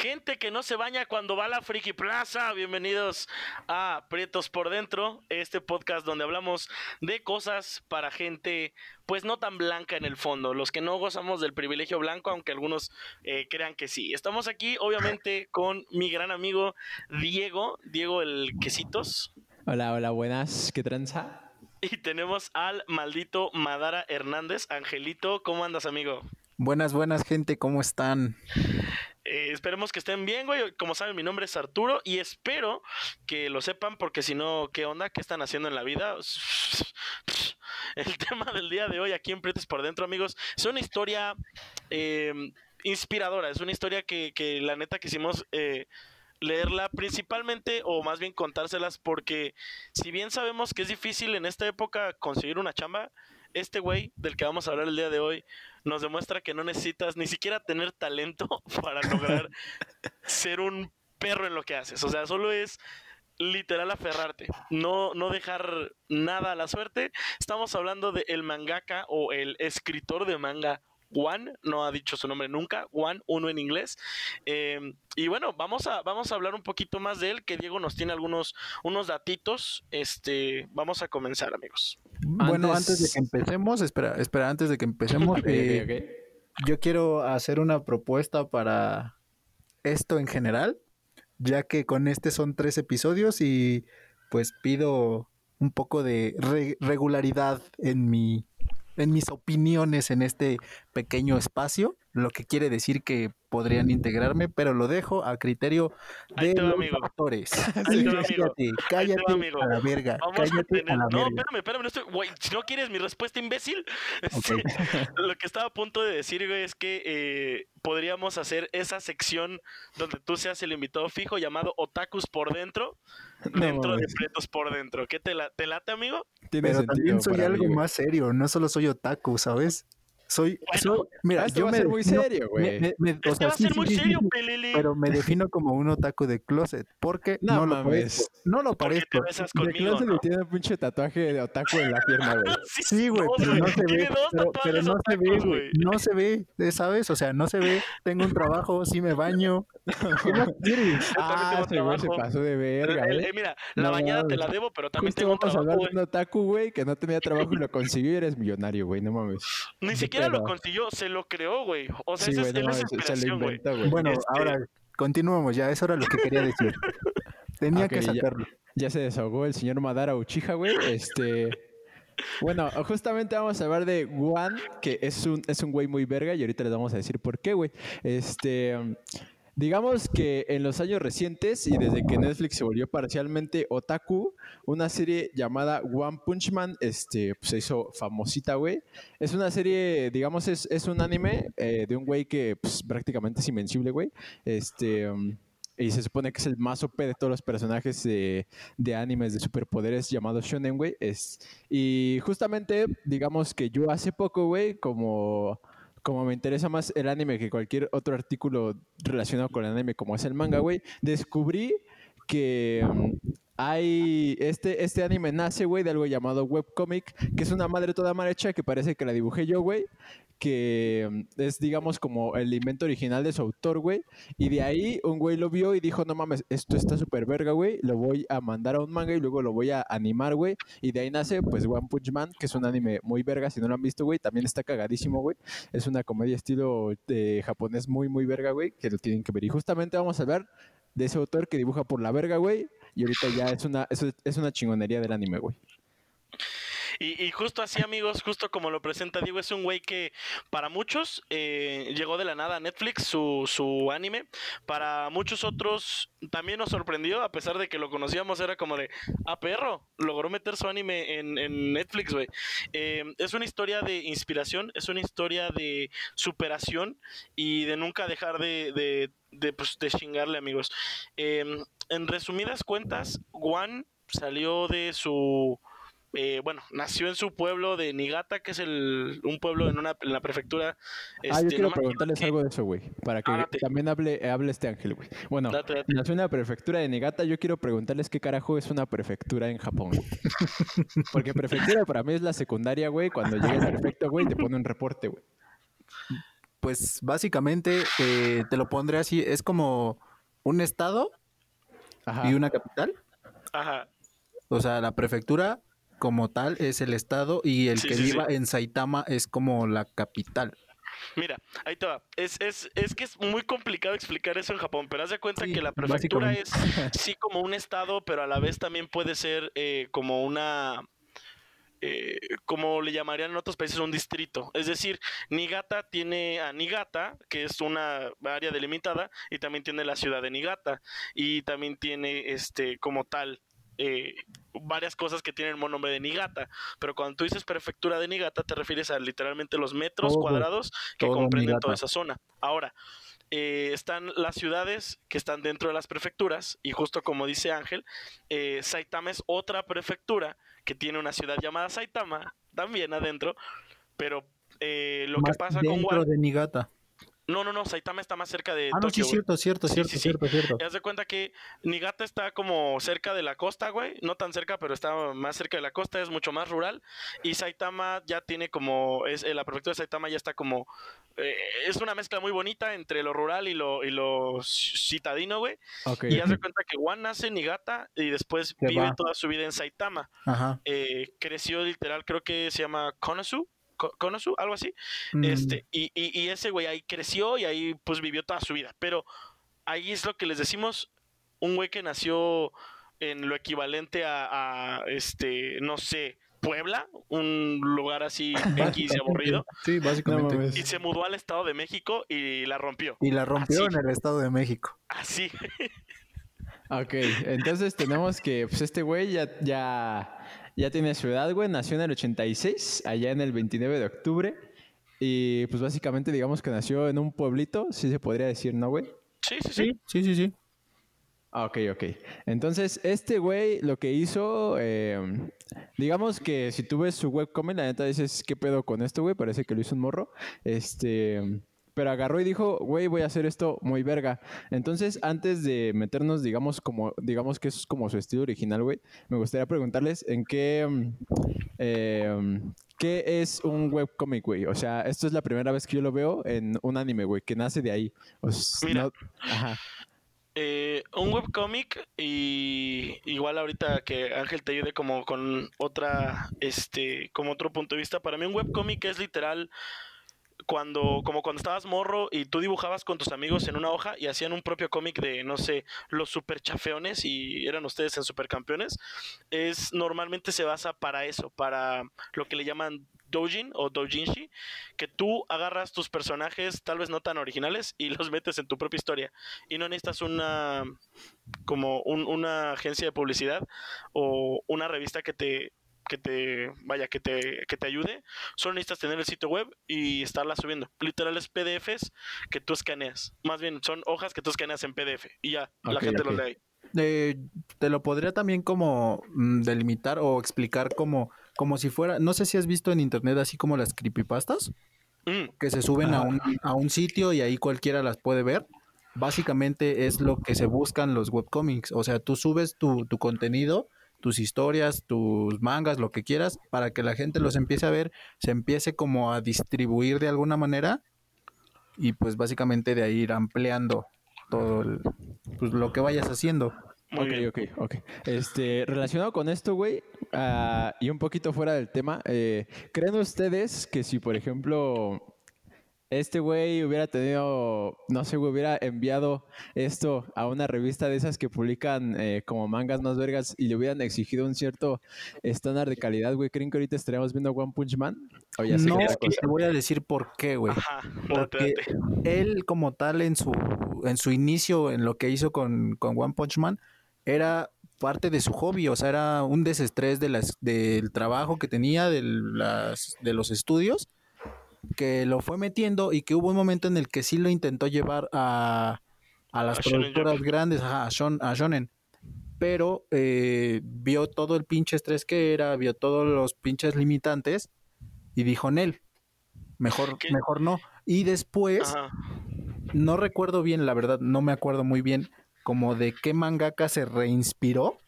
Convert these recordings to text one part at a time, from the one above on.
Gente que no se baña cuando va a la Friki Plaza, bienvenidos a Prietos por Dentro, este podcast donde hablamos de cosas para gente pues no tan blanca en el fondo, los que no gozamos del privilegio blanco, aunque algunos eh, crean que sí. Estamos aquí obviamente con mi gran amigo Diego, Diego el Quesitos. Hola, hola, buenas, ¿qué tranza? Y tenemos al maldito Madara Hernández. Angelito, ¿cómo andas, amigo? Buenas, buenas, gente, ¿cómo están? Eh, esperemos que estén bien, güey. Como saben, mi nombre es Arturo y espero que lo sepan porque si no, ¿qué onda? ¿Qué están haciendo en la vida? El tema del día de hoy aquí en Pretes por Dentro, amigos, es una historia eh, inspiradora. Es una historia que, que la neta quisimos... Eh, leerla principalmente o más bien contárselas porque si bien sabemos que es difícil en esta época conseguir una chamba, este güey del que vamos a hablar el día de hoy nos demuestra que no necesitas ni siquiera tener talento para lograr ser un perro en lo que haces. O sea, solo es literal aferrarte, no, no dejar nada a la suerte. Estamos hablando de el mangaka o el escritor de manga Juan, no ha dicho su nombre nunca, Juan, uno en inglés. Em, y bueno, vamos a, vamos a hablar un poquito más de él, que Diego nos tiene algunos unos datitos. Este, vamos a comenzar, amigos. Bueno, antes de que empecemos, espera, espera, antes de que empecemos, eh, yo quiero hacer una propuesta para esto en general, ya que con este son tres episodios y pues pido un poco de regularidad en mi en mis opiniones en este pequeño espacio, lo que quiere decir que podrían integrarme, pero lo dejo a criterio de los actores. cállate, cállate a la verga. cállate a, la no, espérame, espérame, no estoy, si no quieres mi respuesta imbécil, este, lo que estaba a punto de decir, güey, es que eh, podríamos hacer esa sección donde tú seas el invitado fijo llamado Otakus por dentro, dentro de Pretos por dentro. ¿Qué te, la, te late, amigo? Pero también soy algo más serio, no solo soy otaku, ¿sabes? Soy, mira, yo me ser muy serio, güey. o sea, va a ser muy serio, Pelele. Pero me defino como un otaku de closet, porque no, no lo parezco. No lo parezco. De closet le tiene un pinche tatuaje de otaku en la pierna, güey. sí, güey, pero no se ve. Pero, no se ve, güey. No se ve, ¿sabes? O sea, no se ve. Tengo un trabajo, sí me baño. ¿Qué más quieres? Ah, ese güey se pasó de verga, eh, Mira, la bañada te la debo, pero también tengo un trabajo, güey. un otaku, güey, que no tenía trabajo y lo consiguió y eres millonario, güey, no mames. Ni siquiera lo consiguió, se lo creó, güey. O sea, esa, es, inspiración, güey. Bueno, este ahora continuamos ya, eso era lo que quería decir. Tenía que sacarlo. Ya, se desahogó el señor Madara Uchiha, güey. Este. Bueno, justamente vamos a hablar de Juan, que es un, es un güey muy verga, y ahorita les vamos a decir por qué, güey. Este. Digamos que en los años recientes y desde que Netflix se volvió parcialmente otaku, una serie llamada One Punch Man este, pues, se hizo famosita, güey. Es una serie, digamos, es, es un anime eh, de un güey que pues, prácticamente es invencible, güey. Este... Um, y se supone que es el más OP de todos los personajes de, de animes de superpoderes llamado Shonen, güey. Y justamente, digamos que yo hace poco, güey, como como me interesa más el anime que cualquier otro artículo relacionado con el anime, como es el manga, güey, descubrí que mm, hay este, este anime nace, güey, de algo llamado webcomic, que es una madre toda mal hecha que parece que la dibujé yo, güey, que mm, es, digamos, como el invento original de su autor, güey. Y de ahí un güey lo vio y dijo, no mames, esto está súper verga, güey. Lo voy a mandar a un manga y luego lo voy a animar, güey. Y de ahí nace, pues, One Punch Man, que es un anime muy verga. Si no lo han visto, güey, también está cagadísimo, güey. Es una comedia estilo de japonés muy, muy verga, güey, que lo tienen que ver. Y justamente vamos a hablar de ese autor que dibuja por la verga, güey. Y ahorita ya es una, es, es una chingonería del anime, güey. Y, justo así, amigos, justo como lo presenta Diego, es un güey que para muchos eh, llegó de la nada a Netflix, su, su anime. Para muchos otros también nos sorprendió, a pesar de que lo conocíamos, era como de, ah, perro, logró meter su anime en, en Netflix, güey. Eh, es una historia de inspiración, es una historia de superación y de nunca dejar de, de, de, pues, de chingarle, amigos. Eh, en resumidas cuentas, Juan salió de su eh, bueno, nació en su pueblo de Nigata, que es el, un pueblo en, una, en la prefectura. ah, yo este, quiero preguntarles algo de eso, güey, para que también hable, hable este ángel, güey. Bueno, nació en la prefectura de Nigata, yo quiero preguntarles qué carajo es una prefectura en Japón. Porque prefectura para mí es la secundaria, güey, cuando llega el prefecto, güey, te pone un reporte, güey. Pues básicamente eh, te lo pondré así, es como un estado y una capital. Ajá. O sea, la prefectura como tal es el estado y el que viva en Saitama es como la capital. Mira, ahí te va. Es, es, es que es muy complicado explicar eso en Japón, pero haz de cuenta que la prefectura es sí como un estado, pero a la vez también puede ser eh, como una... Eh, como le llamarían en otros países, un distrito. Es decir, Niigata tiene a Niigata, que es una área delimitada, y también tiene la ciudad de Niigata, y también tiene este como tal eh, varias cosas que tienen el nombre de Nigata, pero cuando tú dices prefectura de Nigata te refieres a literalmente los metros cuadrados que comprenden toda esa zona. Ahora, eh, están las ciudades que están dentro de las prefecturas y justo como dice Ángel, eh, Saitama es otra prefectura que tiene una ciudad llamada Saitama también adentro, pero lo que pasa con de Nigata. No, no, no, Saitama está más cerca de ah, no, sí, cierto, cierto, cierto, cierto, cierto. Te das cuenta que Nigata está como cerca de la costa, güey. No tan cerca, pero está más cerca de la costa, es mucho más rural. Y Saitama ya tiene como, es eh, la prefectura de Saitama ya está como, eh, es una mezcla muy bonita entre lo rural y lo, y lo citadino, güey. Y ya se cuenta que Juan nace en Nigata y después vive toda su vida en Saitama. Ajá. Eh, creció literal, creo que se llama Konosu Konosu, algo así. Este, mm. y, y, ese güey ahí creció y ahí pues vivió toda su vida. Pero ahí es lo que les decimos, un güey que nació en lo equivalente a, este, no sé, Puebla, un lugar así X y aburrido. Sí, básicamente. y se mudó al Estado de México y la rompió. Y la rompió en el Estado de México. Así. ok, entonces tenemos que, pues este güey ya, ya ya tiene su edad, güey. Nació en el 86, allá en el 29 de octubre. Y pues básicamente digamos que nació en un pueblito, si se podría decir, ¿no, güey? Sí, sí, sí. Sí, sí, sí. Ah, ok, ok. Entonces, este güey lo que hizo, eh, digamos que si tú ves su webcomic, la neta dices, ¿qué pedo con esto, güey? Parece que lo hizo un morro. Este, pero agarró y dijo, güey, voy a hacer esto muy verga. Entonces, antes de meternos, digamos, como, digamos que eso es como su estilo original, güey, me gustaría preguntarles en qué, eh, ¿qué es un webcomic, güey? O sea, esto es la primera vez que yo lo veo en un anime, güey, que nace de ahí. Mira, eh, un webcomic y igual ahorita que Ángel te ayude como con otra, este, como otro punto de vista, para mí un webcomic es literal cuando, como cuando estabas morro y tú dibujabas con tus amigos en una hoja y hacían un propio cómic de, no sé, los super chafeones y eran ustedes en supercampeones, es normalmente se basa para eso, para lo que le llaman doujin o doujinshi, que tú agarras tus personajes tal vez no tan originales y los metes en tu propia historia y no necesitas una como una agencia de publicidad o una revista que te que te vaya que te, que te ayude, solo necesitas tener el sitio web y estarla subiendo. Literales PDFs que tú escaneas. Más bien son hojas que tú escaneas en PDF y ya la gente lo lee. Eh, te lo podría también como mm, delimitar o explicar como, como si fuera, no sé si has visto en internet así como las creepypastas, mm. que se suben a, un, a un sitio y ahí cualquiera las puede ver básicamente es lo que se buscan los webcomics. O sea, tú subes tu, tu contenido tus historias, tus mangas, lo que quieras, para que la gente los empiece a ver, se empiece como a distribuir de alguna manera y pues básicamente de ahí ir ampliando todo pues, lo que vayas haciendo. Muy ok, ok, ok. Este, relacionado con esto, güey, ah, y un poquito fuera del tema, eh, ¿creen ustedes que si, por ejemplo, este güey hubiera tenido, no sé, hubiera enviado esto a una revista de esas que publican eh, como mangas más vergas y le hubieran exigido un cierto estándar de calidad, güey, ¿creen que ahorita estaríamos viendo One Punch Man? no, te voy a decir por qué, güey. Porque él como tal en su, en su inicio, en lo que hizo con, con One Punch Man, era parte de su hobby, o sea, era un desestrés de las, del trabajo que tenía, de, las, de los estudios que lo fue metiendo y que hubo un momento en el que sí lo intentó llevar a, a las productoras grandes, a, Shon, a Shonen. Pero eh, vio todo el pinche estrés que era, vio todos los pinches limitantes y dijo, Nel, mejor, mejor no. Y después, no recuerdo bien, la verdad, no me acuerdo muy bien, como de qué mangaka se reinspiró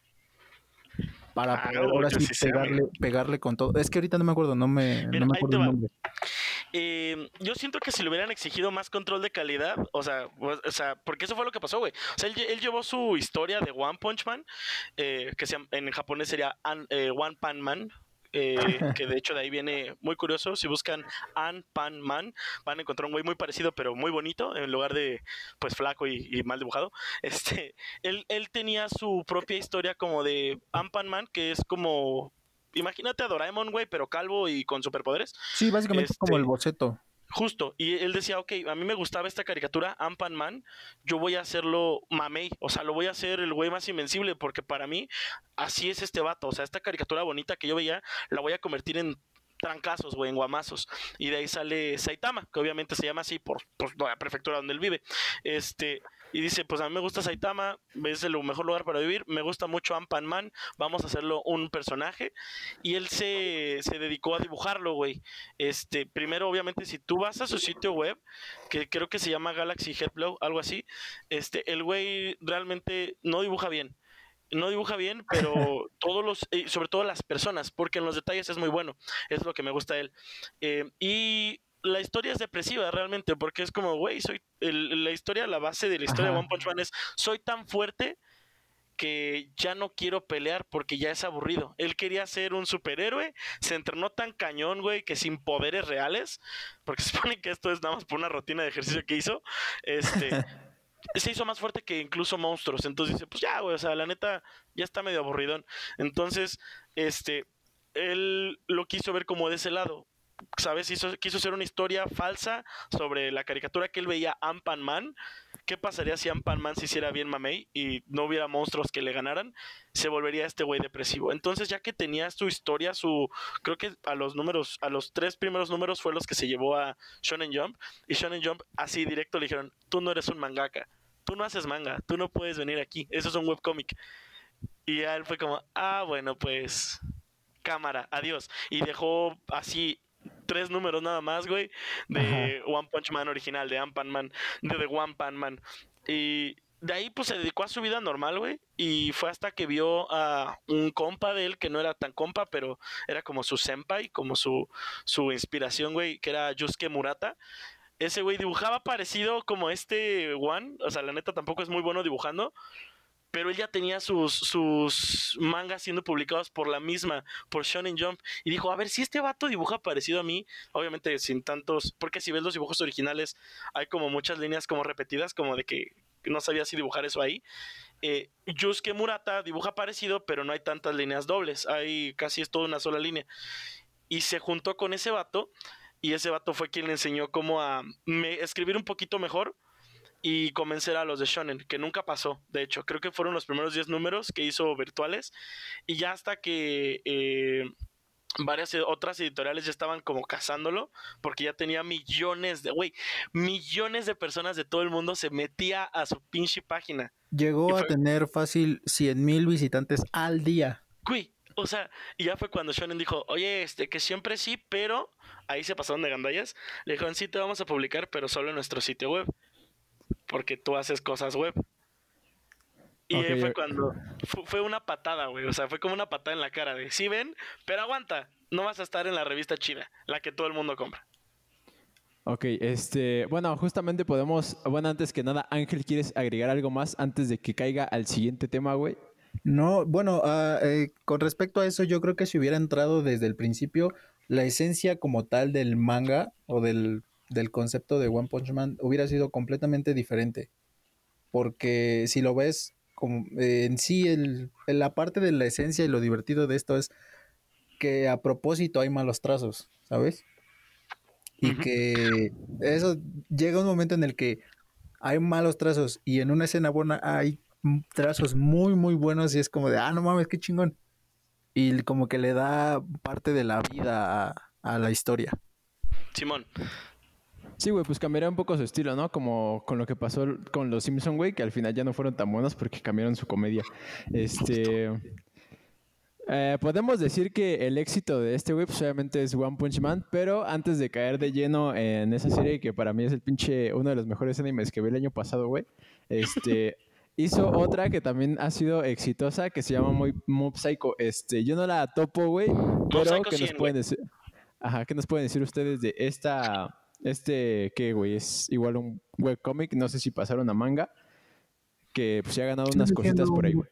para ah, poder ahora sí pegarle, pegarle, con todo. Es que ahorita no me acuerdo, no me, no me acuerdo el nombre. eh, yo siento que si le hubieran exigido más control de calidad, o sea, pues, o sea porque eso fue lo que pasó, güey. O sea, él, llevó su historia de One Punch Man, eh, que en japonés sería eh, One Pan Man, eh, que de hecho de ahí viene muy curioso. Si buscan An Pan Man, van a encontrar un güey muy parecido, pero muy bonito, en lugar de pues flaco y, mal dibujado. Este, él, él, tenía su propia historia como de An Pan Man, que es como. Imagínate a Doraemon, güey, pero calvo y con superpoderes. Sí, básicamente es como el este, boceto. Justo, y él decía, ok, a mí me gustaba esta caricatura, Ampan Man, yo voy a hacerlo mamey, o sea, lo voy a hacer el güey más invencible, porque para mí así es este vato, o sea, esta caricatura bonita que yo veía, la voy a convertir en trancazos, güey, en guamazos. Y de ahí sale Saitama, que obviamente se llama así por, por la prefectura donde él vive. Este, y dice, pues a mí me gusta Saitama, es el mejor lugar para vivir, me gusta mucho Ampan Man, vamos a hacerlo un personaje. Y él se, dedicó a dibujarlo, güey. Este, primero, obviamente, si tú vas a su sitio web, que creo que se llama Galaxy Headblow, algo así, este, el güey realmente no dibuja bien no dibuja bien, pero todos los, sobre todo las personas, porque en los detalles es muy bueno, es lo que me gusta él. Eh, y la historia es depresiva realmente, porque es como, güey, soy la historia, la base de la historia de One Punch Man es, soy tan fuerte que ya no quiero pelear porque ya es aburrido. Él quería ser un superhéroe, se entrenó tan cañón, güey, que sin poderes reales, porque se supone que esto es nada más por una rutina de ejercicio que hizo, este, se hizo más fuerte que incluso monstruos. Entonces dice, pues ya, güey, o sea, la neta ya está medio aburridón. Entonces, este, él lo quiso ver como de ese lado. ¿Sabes? Hizo, quiso hacer una historia falsa sobre la caricatura que él veía Ampan Man. ¿Qué pasaría si Ampan Man se hiciera bien mamey y no hubiera monstruos que le ganaran? Se volvería este güey depresivo. Entonces, ya que tenía su historia, su. Creo que a los números, a los tres primeros números fue los que se llevó a Shonen Jump. Y Shonen Jump, así directo, le dijeron: Tú no eres un mangaka. Tú no haces manga. Tú no puedes venir aquí. Eso es un webcomic. Y ya él fue como: Ah, bueno, pues cámara, adiós. Y dejó así tres números nada más, güey, de One Punch Man original, de Ampan Man, de The One Pan Man. Y de ahí pues se dedicó a su vida normal, güey. Y fue hasta que vio a un compa de él, que no era tan compa, pero era como su senpai, como su, su inspiración, güey, que era Yusuke Murata. Ese güey dibujaba parecido como este One, o sea, la neta tampoco es muy bueno dibujando, pero él ya tenía sus, sus mangas siendo publicados por la misma, por Shonen Jump, y dijo, a ver, si este vato dibuja parecido a mí, obviamente sin tantos, porque si ves los dibujos originales, hay como muchas líneas como repetidas, como de que no sabía si dibujar eso ahí. Eh, Yusuke Murata dibuja parecido, pero no hay tantas líneas dobles, hay casi es toda una sola línea. Y se juntó con ese vato, y ese vato fue quien le enseñó cómo a escribir un poquito mejor, y convencer a los de Shonen, que nunca pasó, de hecho, creo que fueron los primeros 10 números que hizo virtuales y ya hasta que eh, varias otras editoriales ya estaban como cazándolo porque ya tenía millones de, güey, millones de personas de todo el mundo se metía a su pinche página. Llegó a tener fácil 100 mil visitantes al día. Güey, o sea, y ya fue cuando Shonen dijo, oye, este, que siempre sí, pero ahí se pasaron de gandallas. Le dijeron, sí, te vamos a publicar, pero solo en nuestro sitio web porque tú haces cosas web. Y ahí fue cuando fue una patada, güey. O sea, fue como una patada en la cara de, sí ven, pero aguanta, no vas a estar en la revista china, la que todo el mundo compra. Ok, este, bueno, justamente podemos, bueno, antes que nada, Ángel, ¿quieres agregar algo más antes de que caiga al siguiente tema, güey? No, bueno, ah, eh, con respecto a eso, yo creo que si hubiera entrado desde el principio, la esencia como tal del manga o del del concepto de One Punch Man hubiera sido completamente diferente. Porque si lo ves como eh, en sí, el, la parte de la esencia y lo divertido de esto es que a propósito hay malos trazos, ¿sabes? Y que eso llega un momento en el que hay malos trazos y en una escena buena hay trazos muy, muy buenos y es como de, ah, no mames, qué chingón. Y como que le da parte de la vida a, a la historia. Simón, Sí, güey, pues cambiaría un poco su estilo, ¿no? Como con lo que pasó con los Simpson, güey, que al final ya no fueron tan buenos porque cambiaron su comedia. Este... Eh, podemos decir que el éxito de este güey, pues obviamente es One Punch Man, pero antes de caer de lleno en esa serie que para mí es el pinche uno de los mejores animes que vi el año pasado, güey, este hizo otra que también ha sido exitosa que se llama Mob Psycho. Este, yo no la topo, güey, pero que nos pueden decir. Ajá, ¿qué nos pueden decir ustedes de esta, este, qué, güey? Es igual un webcomic, no sé si pasaron a manga, que pues ya ha ganado unas cositas por ahí, güey.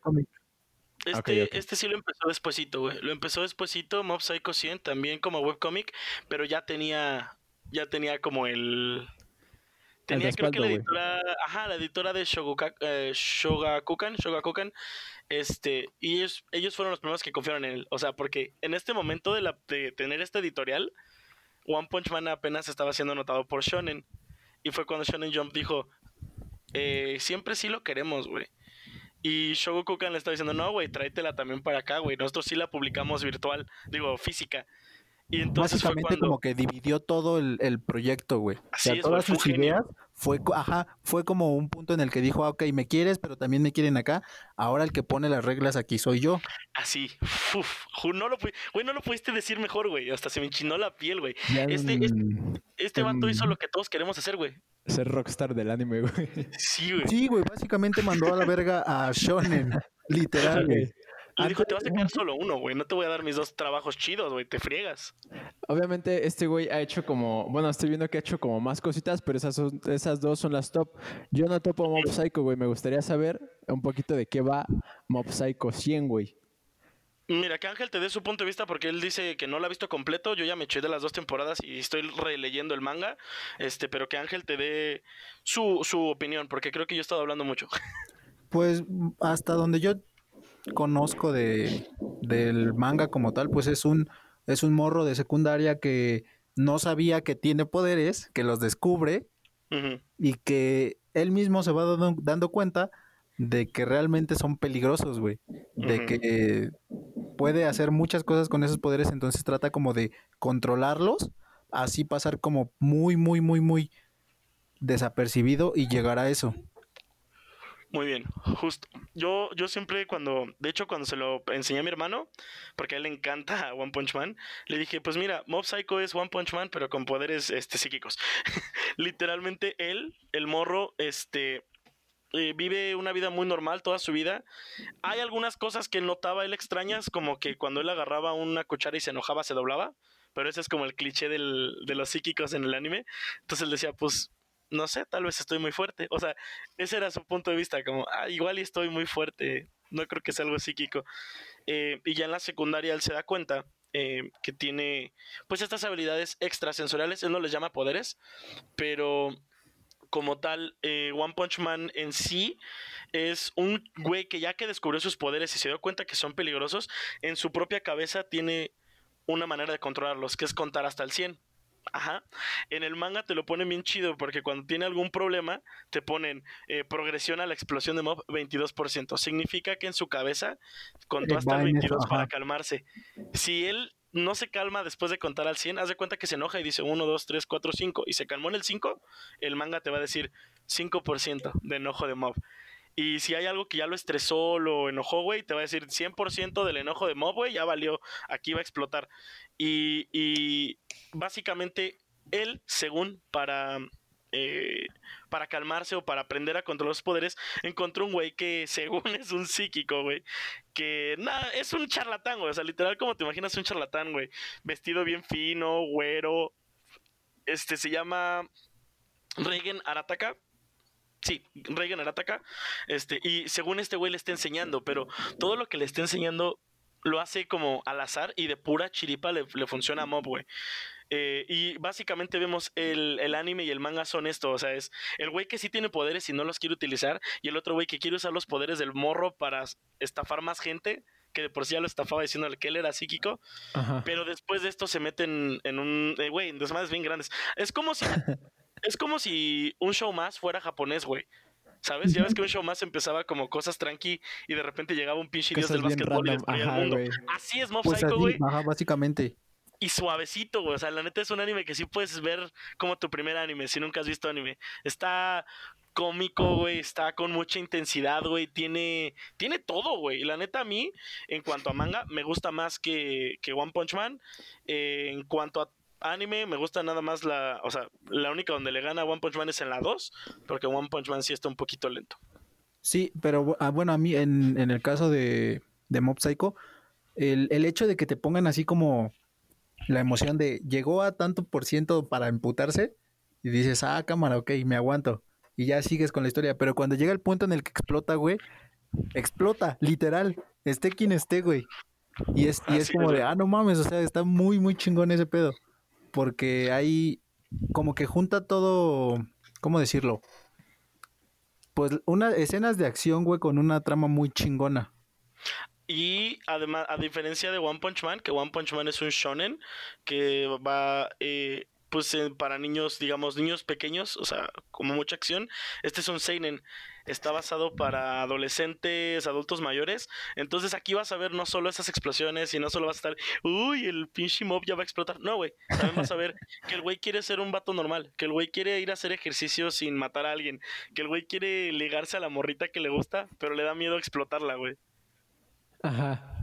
Este, este sí lo empezó despuesito, güey. Lo empezó despuesito, Mob Psycho 100, también como webcomic, pero ya tenía, ya tenía como el... Tenía creo que la editora, ajá, la editora de Shogakukan, eh, Shogakukan, Shogakukan, este, y ellos, ellos fueron los primeros que confiaron en él. O sea, porque en este momento de, la, de tener este editorial, One Punch Man apenas estaba siendo notado por Shonen. Y fue cuando Shonen Jump dijo, eh, siempre sí lo queremos, güey. Y Shogokukan le está diciendo, no, güey, tráetela también para acá, güey. Nosotros sí la publicamos virtual, digo, física. Y entonces Básicamente como que dividió todo el, proyecto, güey. Así o sea, todas sus ideas fue, ajá, fue como un punto en el que dijo, ah, ok, me quieres, pero también me quieren acá. Ahora el que pone las reglas aquí soy yo. Así, uf, no lo, güey, no lo pudiste decir mejor, güey. Hasta se me enchinó la piel, güey. Este, este, este vato hizo lo que todos queremos hacer, güey ser rockstar del anime, güey. Sí, güey. Sí, güey, básicamente mandó a la verga a Shonen, literal, güey. Le dijo, te vas a quedar solo uno, güey. No te voy a dar mis dos trabajos chidos, güey. Te friegas. Obviamente, este güey ha hecho como... Bueno, estoy viendo que ha hecho como más cositas, pero esas, esas dos son las top. Yo no topo Mob Psycho, güey. Me gustaría saber un poquito de qué va Mob Psycho 100, güey. Mira, que Ángel te dé su punto de vista porque él dice que no la ha visto completo. Yo ya me eché de las dos temporadas y estoy releyendo el manga. Este, pero que Ángel te dé su, su opinión, porque creo que yo he estado hablando mucho. Pues hasta donde yo conozco de, del manga como tal, pues es un, es un morro de secundaria que no sabía que tiene poderes, que los descubre y que él mismo se va dando cuenta de que realmente son peligrosos, güey. De que puede hacer muchas cosas con esos poderes, entonces trata como de controlarlos, así pasar como muy, muy, muy, muy desapercibido y llegar a eso. Muy bien, justo. Yo, yo siempre cuando, de hecho cuando se lo enseñé a mi hermano, porque a él le encanta One Punch Man, le dije, pues mira, Mob Psycho es One Punch Man, pero con poderes este, psíquicos. Literalmente él, el morro, este, eh, vive una vida muy normal toda su vida. Hay algunas cosas que notaba él extrañas, como que cuando él agarraba una cuchara y se enojaba, se doblaba. Pero ese es como el cliché del, de los psíquicos en el anime. Entonces él decía, pues, no sé, tal vez estoy muy fuerte. O sea, ese era su punto de vista, como, ah, igual estoy muy fuerte. No creo que sea algo psíquico. Eh, y ya en la secundaria él se da cuenta eh, que tiene, pues, estas habilidades extrasensoriales. Él no les llama poderes, pero como tal, eh, One Punch Man en sí es un güey que ya que descubrió sus poderes y se dio cuenta que son peligrosos, en su propia cabeza tiene una manera de controlarlos, que es contar hasta el 100. Ajá. En el manga te lo ponen bien chido porque cuando tiene algún problema te ponen eh, progresión a la explosión de mob 22%. Significa que en su cabeza contó eh, hasta el 22 para calmarse. Si él no se calma después de contar al 100, haz de cuenta que se enoja y dice 1, 2, 3, 4, 5 y se calmó en el 5, el manga te va a decir 5% de enojo de mob. Y si hay algo que ya lo estresó, lo enojó, güey, te va a decir 100% del enojo de mob, güey, ya valió, aquí va a explotar. Y, y básicamente él, según para eh, para calmarse o para aprender a controlar los poderes, encontró un güey que según es un psíquico, güey. Que nada, es un charlatán, güey. O sea, literal como te imaginas un charlatán, güey. Vestido bien fino, güero. Este se llama Regen Arataka. Sí, Regen Arataka. Este, y según este güey le está enseñando, pero todo lo que le está enseñando lo hace como al azar y de pura chiripa le, le funciona a Mob, güey. Eh, y básicamente vemos el, el, anime y el manga son esto, o sea, es el güey que sí tiene poderes y no los quiere utilizar, y el otro güey que quiere usar los poderes del morro para estafar más gente, que de por sí ya lo estafaba diciendo que él era psíquico, pero después de esto se meten en un, eh, güey, en desmadres bien grandes. Es como si, es como si un show más fuera japonés, güey. ¿Sabes? Ya ves que un show más empezaba como cosas tranqui y de repente llegaba un pinche dios del básquetbol y destruía el mundo. Así es Mob pues Psycho, güey. Ajá, básicamente y suavecito, güey. O sea, la neta es un anime que sí puedes ver como tu primer anime, si nunca has visto anime. Está cómico, güey, está con mucha intensidad, güey, tiene, tiene todo, güey. La neta a mí, en cuanto a manga, me gusta más que, que One Punch Man. Eh, en cuanto a anime, me gusta nada más la, o sea, la única donde le gana a One Punch Man es en la 2, porque One Punch Man sí está un poquito lento. Sí, pero ah, bueno, a mí en, en el caso de, de Mob Psycho, el, el hecho de que te pongan así como la emoción de llegó a tanto por ciento para emputarse y dices, ah, cámara, ok, me aguanto. Y ya sigues con la historia. Pero cuando llega el punto en el que explota, güey, explota, literal. Esté quien esté, güey. Y es, y es como de, ah, no mames, o sea, está muy, muy chingón ese pedo. Porque hay como que junta todo, ¿cómo decirlo? Pues unas escenas de acción, güey, con una trama muy chingona. Y además, a diferencia de One Punch Man, que One Punch Man es un shonen que va eh, pues para niños, digamos, niños pequeños, o sea, como mucha acción. Este es un seinen, está basado para adolescentes, adultos mayores. Entonces aquí vas a ver no solo esas explosiones y no solo vas a estar, uy, el pinche mob ya va a explotar. No, güey, también vas a ver que el güey quiere ser un vato normal, que el güey quiere ir a hacer ejercicio sin matar a alguien, que el güey quiere ligarse a la morrita que le gusta, pero le da miedo explotarla, güey. Ajá.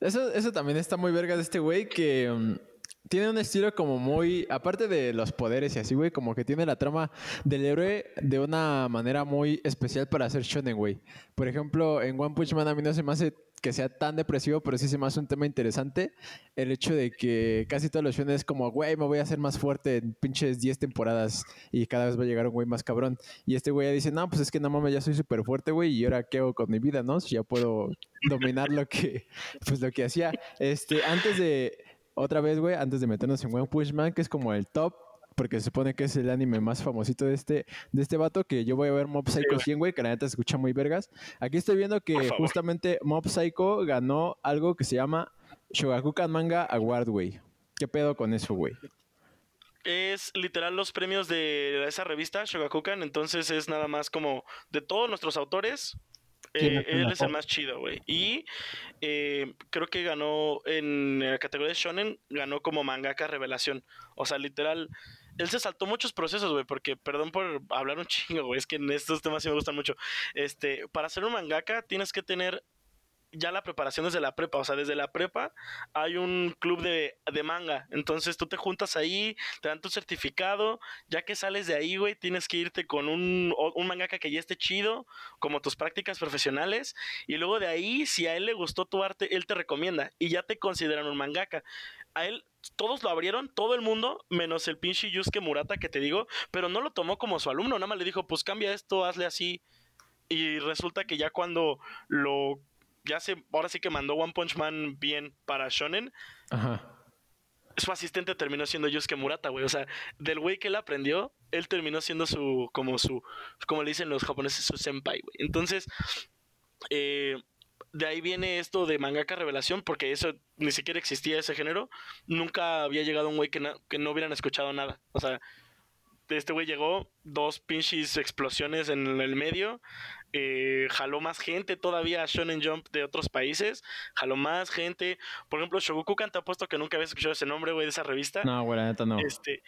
Eso, eso también está muy verga de este güey que... Mm, tiene un estilo como muy, aparte de los poderes y así, güey, como que tiene la trama del héroe de una manera muy especial para hacer shonen, güey. Por ejemplo, en One Punch Man a mí no se me hace que sea tan depresivo, pero sí se me hace un tema interesante el hecho de que casi todos los shonen es como, güey, me voy a hacer más fuerte en pinches 10 temporadas y cada vez va a llegar un güey más cabrón. Y este güey dice, no, pues es que no mames, ya soy súper fuerte, güey, y ahora qué hago con mi vida, ¿no? Si ya puedo dominar lo que, pues lo que hacía. Este, antes de otra vez, güey, antes de meternos en One Punch Man, que es como el top, porque se supone que es el anime más famosito de este, de este vato, que yo voy a ver Mob Psycho 100, güey, que la neta se escucha muy vergas. Aquí estoy viendo que justamente Mob Psycho ganó algo que se llama Shogakukan Manga Award, güey. ¿Qué pedo con eso, güey? es literal los premios de esa revista, Shogakukan, entonces es nada más como de todos nuestros autores, eh, él es el más chido, güey. Y eh, creo que ganó en la categoría de Shonen, ganó como mangaka revelación. O sea, literal, él se saltó muchos procesos, güey, porque, perdón por hablar un chingo, güey, es que en estos temas sí me gustan mucho. Este, para ser un mangaka tienes que tener ya la preparación desde la prepa, o sea, desde la prepa hay un club de, manga, entonces tú te juntas ahí, te dan tu certificado, ya que sales de ahí, güey, tienes que irte con un, un mangaka que ya esté chido, como tus prácticas profesionales, y luego de ahí, si a él le gustó tu arte, él te recomienda, y ya te consideran un mangaka. A él todos lo abrieron, todo el mundo, menos el pinche Yusuke Murata que te digo, pero no lo tomó como su alumno, nada más le dijo, pues cambia esto, hazle así. Y resulta que ya cuando lo ya se, ahora sí que mandó One Punch Man bien para Shonen. Ajá. Su asistente terminó siendo Yusuke Murata, güey. O sea, del güey que él aprendió, él terminó siendo su, como su, como le dicen los japoneses, su senpai, güey. Entonces, eh, de ahí viene esto de mangaka revelación, porque eso ni siquiera existía ese género. Nunca había llegado un güey que, que no hubieran escuchado nada. O sea, este güey llegó, dos pinches explosiones en el medio, eh, jaló más gente todavía a Shonen Jump de otros países, jaló más gente. Por ejemplo, Shogokukan te ha puesto que nunca habías escuchado ese nombre, güey, de esa revista. No, güey, neta no. Este,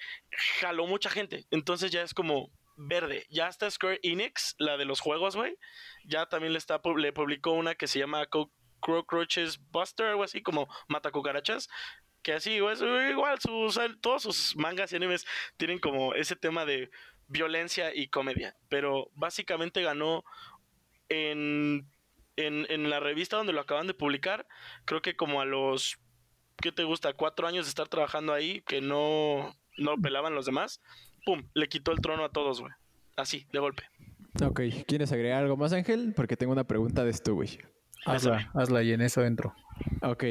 jaló mucha gente. Entonces ya es como verde. Ya está Square Enix, la de los juegos, güey. Ya también le, está, le publicó una que se llama Cockroaches Buster, algo así como Mata Cucarachas que así, igual sus, todos sus mangas y animes tienen como ese tema de violencia y comedia, pero básicamente ganó en, en, la revista donde lo acaban de publicar, creo que como a los, ¿qué te gusta? Cuatro años de estar trabajando ahí, que no, no pelaban los demás, ¡pum! Le quitó el trono a todos, güey. Así, de golpe. Ok, ¿quieres agregar algo más, Ángel? Porque tengo una pregunta de esto, güey. Hazla, hazla y en eso entro. Ok.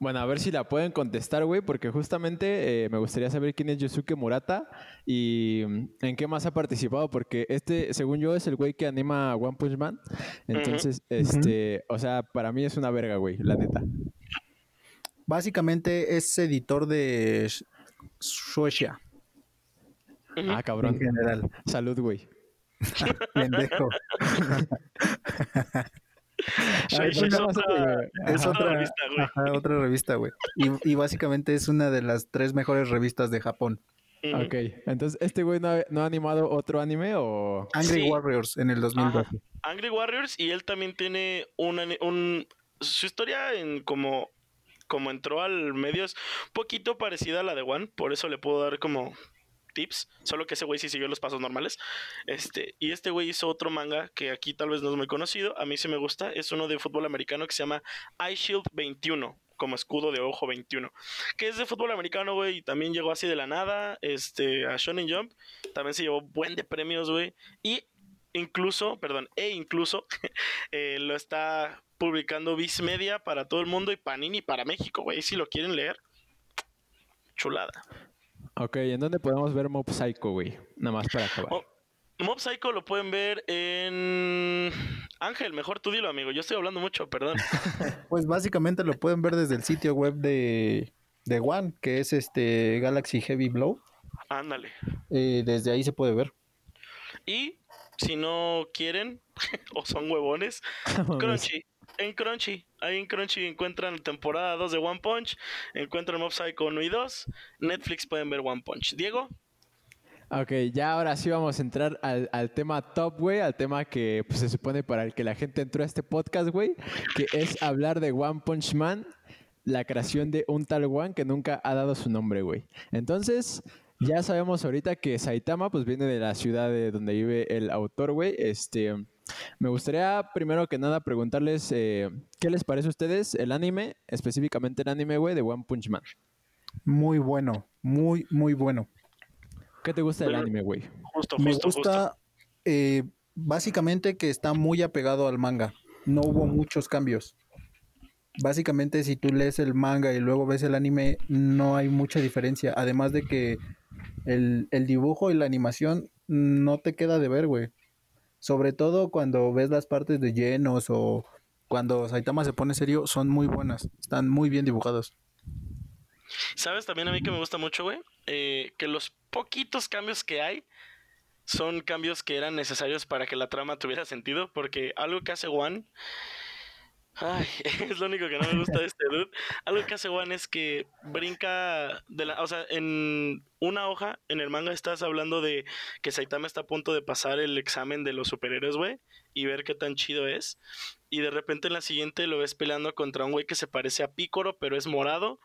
Bueno, a ver si la pueden contestar, güey, porque justamente eh, me gustaría saber quién es Yosuke Murata y mm, en qué más ha participado, porque este, según yo, es el güey que anima One Punch Man. Entonces, este, o sea, para mí es una verga, güey, la neta. Básicamente es editor de Suecia. Ah, cabrón. En general. Salud, güey. Pendejo. es, otra, revista, güey. otra revista, güey. Y, básicamente es una de las tres mejores revistas de Japón. Ok, entonces, ¿este güey no ha, animado otro anime o...? Angry Warriors en el 2012. Angry Warriors y él también tiene un... Su historia en como, como entró al medio es poquito parecida a la de One, por eso le puedo dar como tips, solo que ese güey sí siguió los pasos normales. Este, y este güey hizo otro manga que aquí tal vez no es muy conocido, a mí sí me gusta, es uno de fútbol americano que se llama Eye Shield 21, como escudo de ojo 21, que es de fútbol americano, güey, y también llegó así de la nada, este, a Shonen Jump, también se llevó buen de premios, güey, y incluso, perdón, e incluso eh, lo está publicando Viz Media para todo el mundo y Panini para México, güey, si lo quieren leer, chulada. Ok, ¿en dónde podemos ver Mob Psycho, güey? Nada más para acabar. Mob Psycho lo pueden ver en Ángel, mejor tú dilo, amigo. Yo estoy hablando mucho, perdón. pues básicamente lo pueden ver desde el sitio web de, de One, que es este Galaxy Heavy Blow. Ándale. Eh, desde ahí se puede ver. Y si no quieren o son huevones, Crunchy. En Crunchy, ahí en Crunchy encuentran temporada 2 de One Punch, encuentran Mob Psycho 1 y 2, Netflix pueden ver One Punch. Diego. Ok, ya ahora sí vamos a entrar al, tema top, güey, al tema que pues, se supone para el que la gente entró a este podcast, güey, que es hablar de One Punch Man, la creación de un tal One que nunca ha dado su nombre, güey. Entonces, ya sabemos ahorita que Saitama pues viene de la ciudad de donde vive el autor, güey. Este, me gustaría primero que nada preguntarles eh, qué les parece a ustedes el anime, específicamente el anime, güey, de One Punch Man. Muy bueno, muy, muy bueno. ¿Qué te gusta del anime, güey? Justo, Me justo, gusta eh, básicamente que está muy apegado al manga. No hubo muchos cambios. Básicamente, si tú lees el manga y luego ves el anime, no hay mucha diferencia. Además de que el, el dibujo y la animación no te queda de ver, güey. Sobre todo cuando ves las partes de llenos o cuando Saitama se pone serio, son muy buenas. Están muy bien dibujados. ¿Sabes también a mí que me gusta mucho, güey? Eh, que los poquitos cambios que hay son cambios que eran necesarios para que la trama tuviera sentido, porque algo que hace One, ay, es lo único que no me gusta de este dude, algo que hace One es que brinca de la, o sea, en una hoja en el manga estás hablando de que Saitama está a punto de pasar el examen de los superhéroes, güey, y ver qué tan chido es, y de repente en la siguiente lo ves peleando contra un güey que se parece a Pícoro, pero es morado,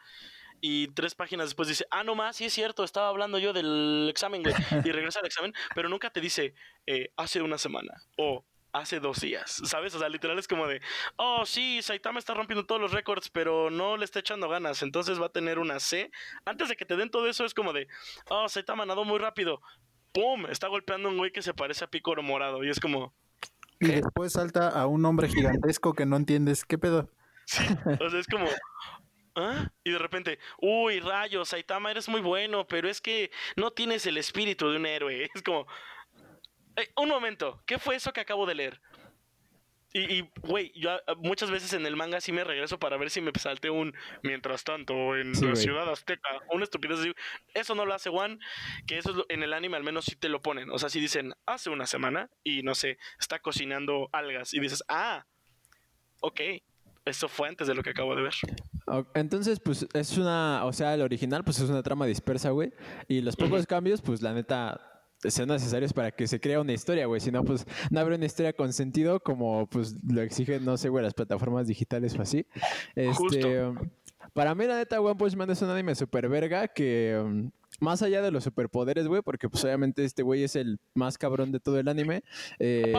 y tres páginas después dice, ah, no más, sí es cierto, estaba hablando yo del examen, güey. Y regresa al examen, pero nunca te dice, eh, hace una semana o hace dos días, ¿sabes? O sea, literal es como de, oh, sí, Saitama está rompiendo todos los récords, pero no le está echando ganas, entonces va a tener una C. Antes de que te den todo eso, es como de, oh, Saitama nadó muy rápido, ¡pum! Está golpeando a un güey que se parece a Picoro morado, y es como... Y después salta a un hombre gigantesco que no entiendes, ¿qué pedo? Sí, o sea, es como, ¿Ah? Y de repente, uy, rayos, Saitama, eres muy bueno, pero es que no tienes el espíritu de un héroe. Es como, un momento, ¿qué fue eso que acabo de leer? Y, güey, yo ah, muchas veces en el manga sí me regreso para ver si me salte un mientras tanto en la ciudad azteca, una estupidez así. Eso no lo hace One, que eso en el anime al menos sí te lo ponen. O sea, si dicen hace una semana y no sé, está cocinando algas y dices, ah, ok, eso fue antes de lo que acabo de ver. Entonces, pues es una, o sea, el original, pues es una trama dispersa, güey. Y los pocos cambios, pues la neta, sean necesarios para que se crea una historia, güey. Si no, pues no habrá una historia con sentido como pues lo exigen, no sé, güey, las plataformas digitales o así. Este, para mí, la neta, One Punch Man es un anime super verga que um, más allá de los superpoderes, güey, porque pues obviamente este güey es el más cabrón de todo el anime. Eh,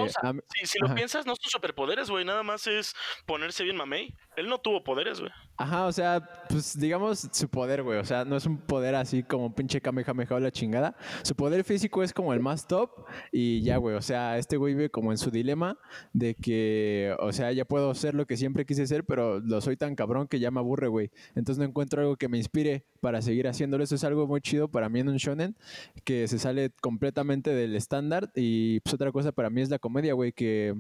si, lo piensas, no son superpoderes, güey, nada más es ponerse bien mamey. Él no tuvo poderes, güey. Ajá, o sea, pues digamos su poder, güey, o sea, no es un poder así como pinche Kamehameha o la chingada. Su poder físico es como el más top y ya, güey, o sea, este güey vive como en su dilema de que, o sea, ya puedo ser lo que siempre quise ser, pero lo soy tan cabrón que ya me aburre, güey. Entonces no encuentro algo que me inspire para seguir haciéndolo. Eso es algo muy chido para mí en un shonen que se sale completamente del estándar. Y pues otra cosa para mí es la comedia, güey, que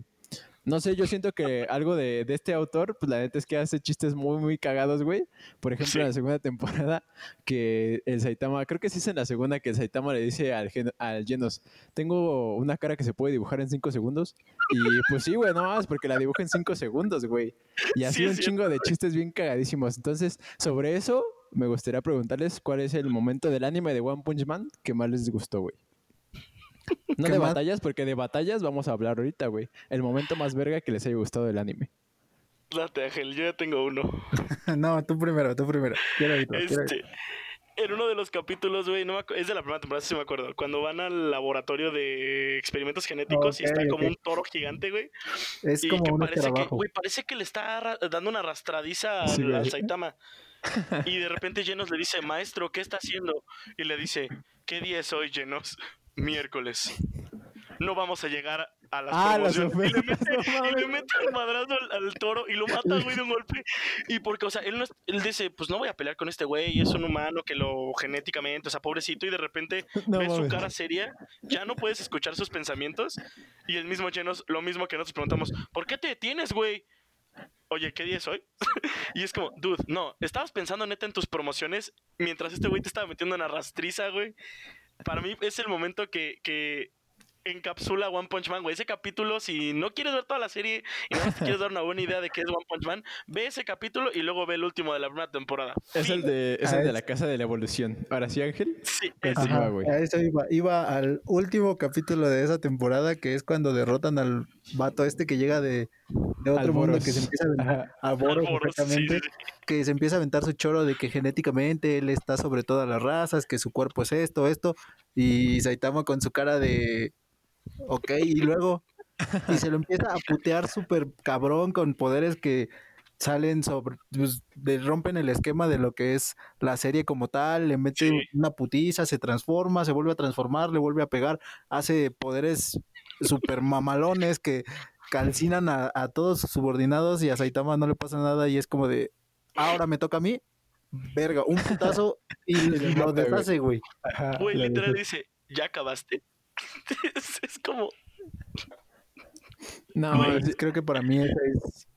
no sé, yo siento que algo de, este autor, pues la neta es que hace chistes muy, muy cagados, güey. Por ejemplo, en la segunda temporada, que el Saitama, creo que sí es en la segunda que el Saitama le dice al, al Genos, tengo una cara que se puede dibujar en cinco segundos. Y pues sí, güey, no más, porque la dibuja en cinco segundos, güey. Y así un chingo de chistes bien cagadísimos. Entonces, sobre eso, me gustaría preguntarles cuál es el momento del anime de One Punch Man que más les gustó, güey. No de batallas, porque de batallas vamos a hablar ahorita, güey. El momento más verga que les haya gustado del anime. Date, Ángel, yo ya tengo uno. no, tú primero, tú primero. este, en uno de los capítulos, güey, no es de la primera temporada, sí me acuerdo, cuando van al laboratorio de experimentos genéticos y está como un toro gigante, güey. Es como un parece que, güey, parece que le está dando una arrastradiza al, Saitama. Y de repente Genos le dice, maestro, ¿qué está haciendo? Y le dice, ¿qué día es hoy, Genos? Miércoles. No vamos a llegar a las ah, promociones. y, le mete, y le mete el madrazo al, toro y lo mata, güey, de un golpe. Y porque, o sea, él, no él dice, pues no voy a pelear con este güey, es un humano que lo genéticamente, o sea, pobrecito, y de repente ves su cara seria, ya no puedes escuchar sus pensamientos. Y el mismo Genos, lo mismo que nosotros preguntamos, ¿por qué te detienes, güey? Oye, ¿qué día es hoy? y es como, dude, no, estabas pensando neta en tus promociones mientras este güey te estaba metiendo en la rastriza, güey. Para mí es el momento que, que encapsula One Punch Man, güey. Ese capítulo, si no quieres ver toda la serie y no te quieres dar una buena idea de qué es One Punch Man, ve ese capítulo y luego ve el último de la primera temporada. Es el de, es el de la casa de la evolución. Ahora sí, Ángel. Sí, güey. A eso iba. Iba al último capítulo de esa temporada, que es cuando derrotan al vato este que llega de, de otro mundo, que se empieza a aventar que se empieza a aventar su choro de que genéticamente él está sobre todas las razas, que su cuerpo es esto, esto, y Saitama con su cara de Ok, y luego, y se lo empieza a putear súper cabrón con poderes que salen sobre, pues, rompen el esquema de lo que es la serie como tal, le mete una putiza, se transforma, se vuelve a transformar, le vuelve a pegar, hace poderes súper mamalones que calcinan a, todos sus subordinados y a Saitama no le pasa nada y es como de, ahora me toca a mí, verga, un putazo y lo deshace, güey. Güey, literal dice, ¿ya acabaste? es, como. No, creo que para mí esa es.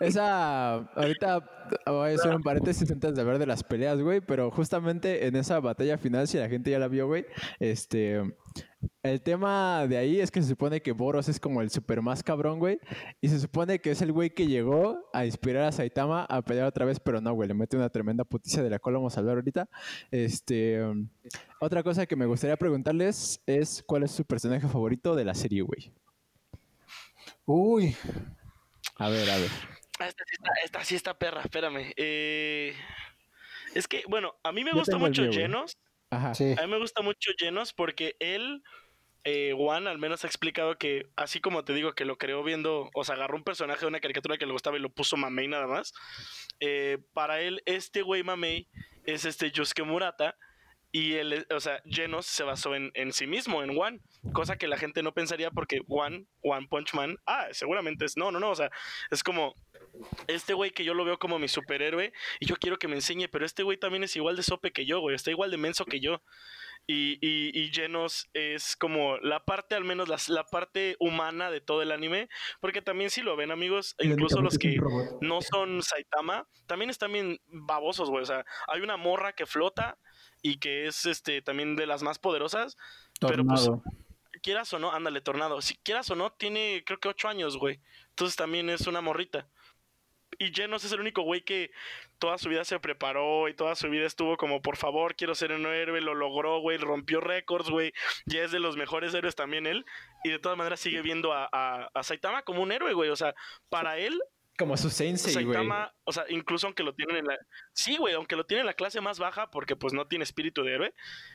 Esa. Ahorita voy a hacer un paréntesis antes de hablar de las peleas, güey. Pero justamente en esa batalla final, si la gente ya la vio, güey. Este. El tema de ahí es que se supone que Boros es como el super más cabrón, güey. Y se supone que es el güey que llegó a inspirar a Saitama a pelear otra vez, pero no, güey. Le mete una tremenda puticia de la cual vamos a hablar ahorita. Este. Otra cosa que me gustaría preguntarles es: ¿cuál es su personaje favorito de la serie, güey? Uy. A ver, a ver. Ah, esta sí está, perra, espérame. Eh, es que, bueno, a mí me gusta mucho Llenos. A mí me gusta mucho Llenos porque él, eh, Juan, al menos ha explicado que, así como te digo, que lo creó viendo, o sea, agarró un personaje de una caricatura que le gustaba y lo puso Mamei nada más. Eh, para él, este güey Mamei es este Yusuke Murata. Y él, o sea, Genos se basó en, en, sí mismo, en One, cosa que la gente no pensaría porque One, One Punch Man, ah, seguramente es, no, no, no, o sea, es como, este güey que yo lo veo como mi superhéroe y yo quiero que me enseñe, pero este güey también es igual de sope que yo, güey, está igual de menso que yo. Y, y, y Genos es como la parte, al menos la, parte humana de todo el anime, porque también si lo ven amigos, incluso los que no son Saitama, también están bien babosos, güey, o sea, hay una morra que flota y que es este también de las más poderosas, pero pues quieras o no, ándale, Tornado, si quieras o no, tiene creo que ocho años, güey, entonces también es una morrita. Y Genos es el único güey que toda su vida se preparó y toda su vida estuvo como, por favor, quiero ser un héroe, lo logró, güey, rompió récords, güey, ya es de los mejores héroes también él, y de todas maneras sigue viendo a, a, Saitama como un héroe, güey, o sea, para él... Como su sensei, Saitama, o sea, incluso aunque lo tienen en la... Sí, güey, aunque lo tiene en la clase más baja, porque pues no tiene espíritu de héroe,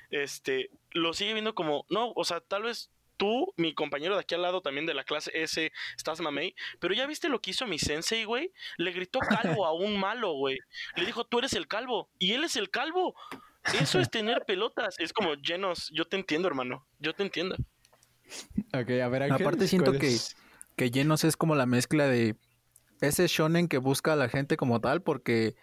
este, lo sigue viendo como, no, o sea, tal vez tú, mi compañero de aquí al lado también de la clase S, estás mamey, pero ya viste lo que hizo mi sensei, güey. Le gritó calvo a un malo, güey. Le dijo, tú eres el calvo. Y él es el calvo. Eso es tener pelotas. Es como llenos. Yo te entiendo, hermano. Yo te entiendo. Ok, a ver, Ángel, Aparte siento que, que llenos es como la mezcla de ese shonen que busca a la gente como tal, porque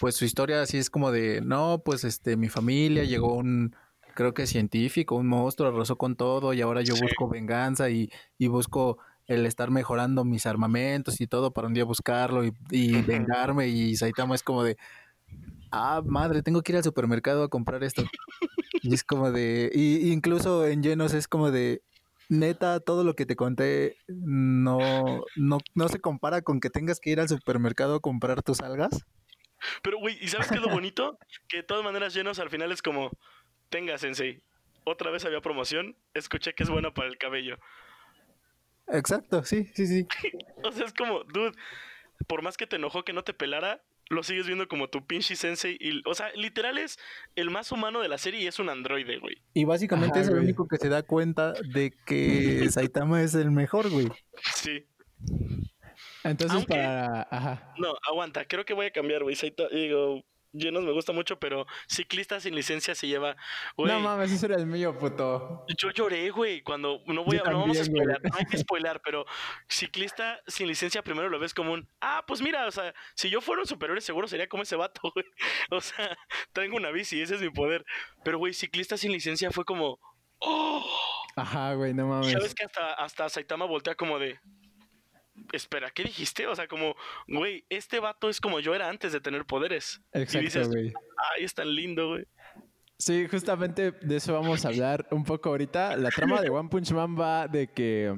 pues su historia así es como de, no, pues este, mi familia llegó un creo que científico, un monstruo, arrasó con todo y ahora yo busco venganza y, busco el estar mejorando mis armamentos y todo para un día buscarlo y, vengarme y Saitama es como de, ah, madre, tengo que ir al supermercado a comprar esto. y es como de, y, incluso en llenos es como de, neta, todo lo que te conté no, no, no se compara con que tengas que ir al supermercado a comprar tus algas. Pero, güey, ¿y sabes qué es lo bonito? que de todas maneras llenos al final es como, tenga, Sensei. Otra vez había promoción, escuché que es bueno para el cabello. Exacto, sí, sí, sí. o sea, es como, dude, por más que te enojó que no te pelara, lo sigues viendo como tu pinche sensei. Y, o sea, literal es el más humano de la serie y es un androide, güey. Y básicamente es el único que se da cuenta de que Saitama es el mejor, güey. Sí. Entonces, para. Ajá. No, aguanta, creo que voy a cambiar, güey. Saitama, digo, Llenos me gusta mucho, pero ciclista sin licencia se lleva. no mames, ese era el mío, puto. Yo lloré, güey, cuando no voy a, no vamos a spoiler, no hay que spoiler, pero ciclista sin licencia primero lo ves como un, ah, pues mira, o sea, si yo fuera un superior seguro sería como ese vato, güey. O sea, tengo una bici, ese es mi poder. Pero, güey, ciclista sin licencia fue como, oh. Ajá, güey, no mames. ¿Sabes que hasta, hasta Saitama voltea como de, espera, ¿qué dijiste? O sea, como, güey, este vato es como yo era antes de tener poderes. Exacto, güey. Ay, es tan lindo, güey. Sí, justamente de eso vamos a hablar un poco ahorita. La trama de One Punch Man va de que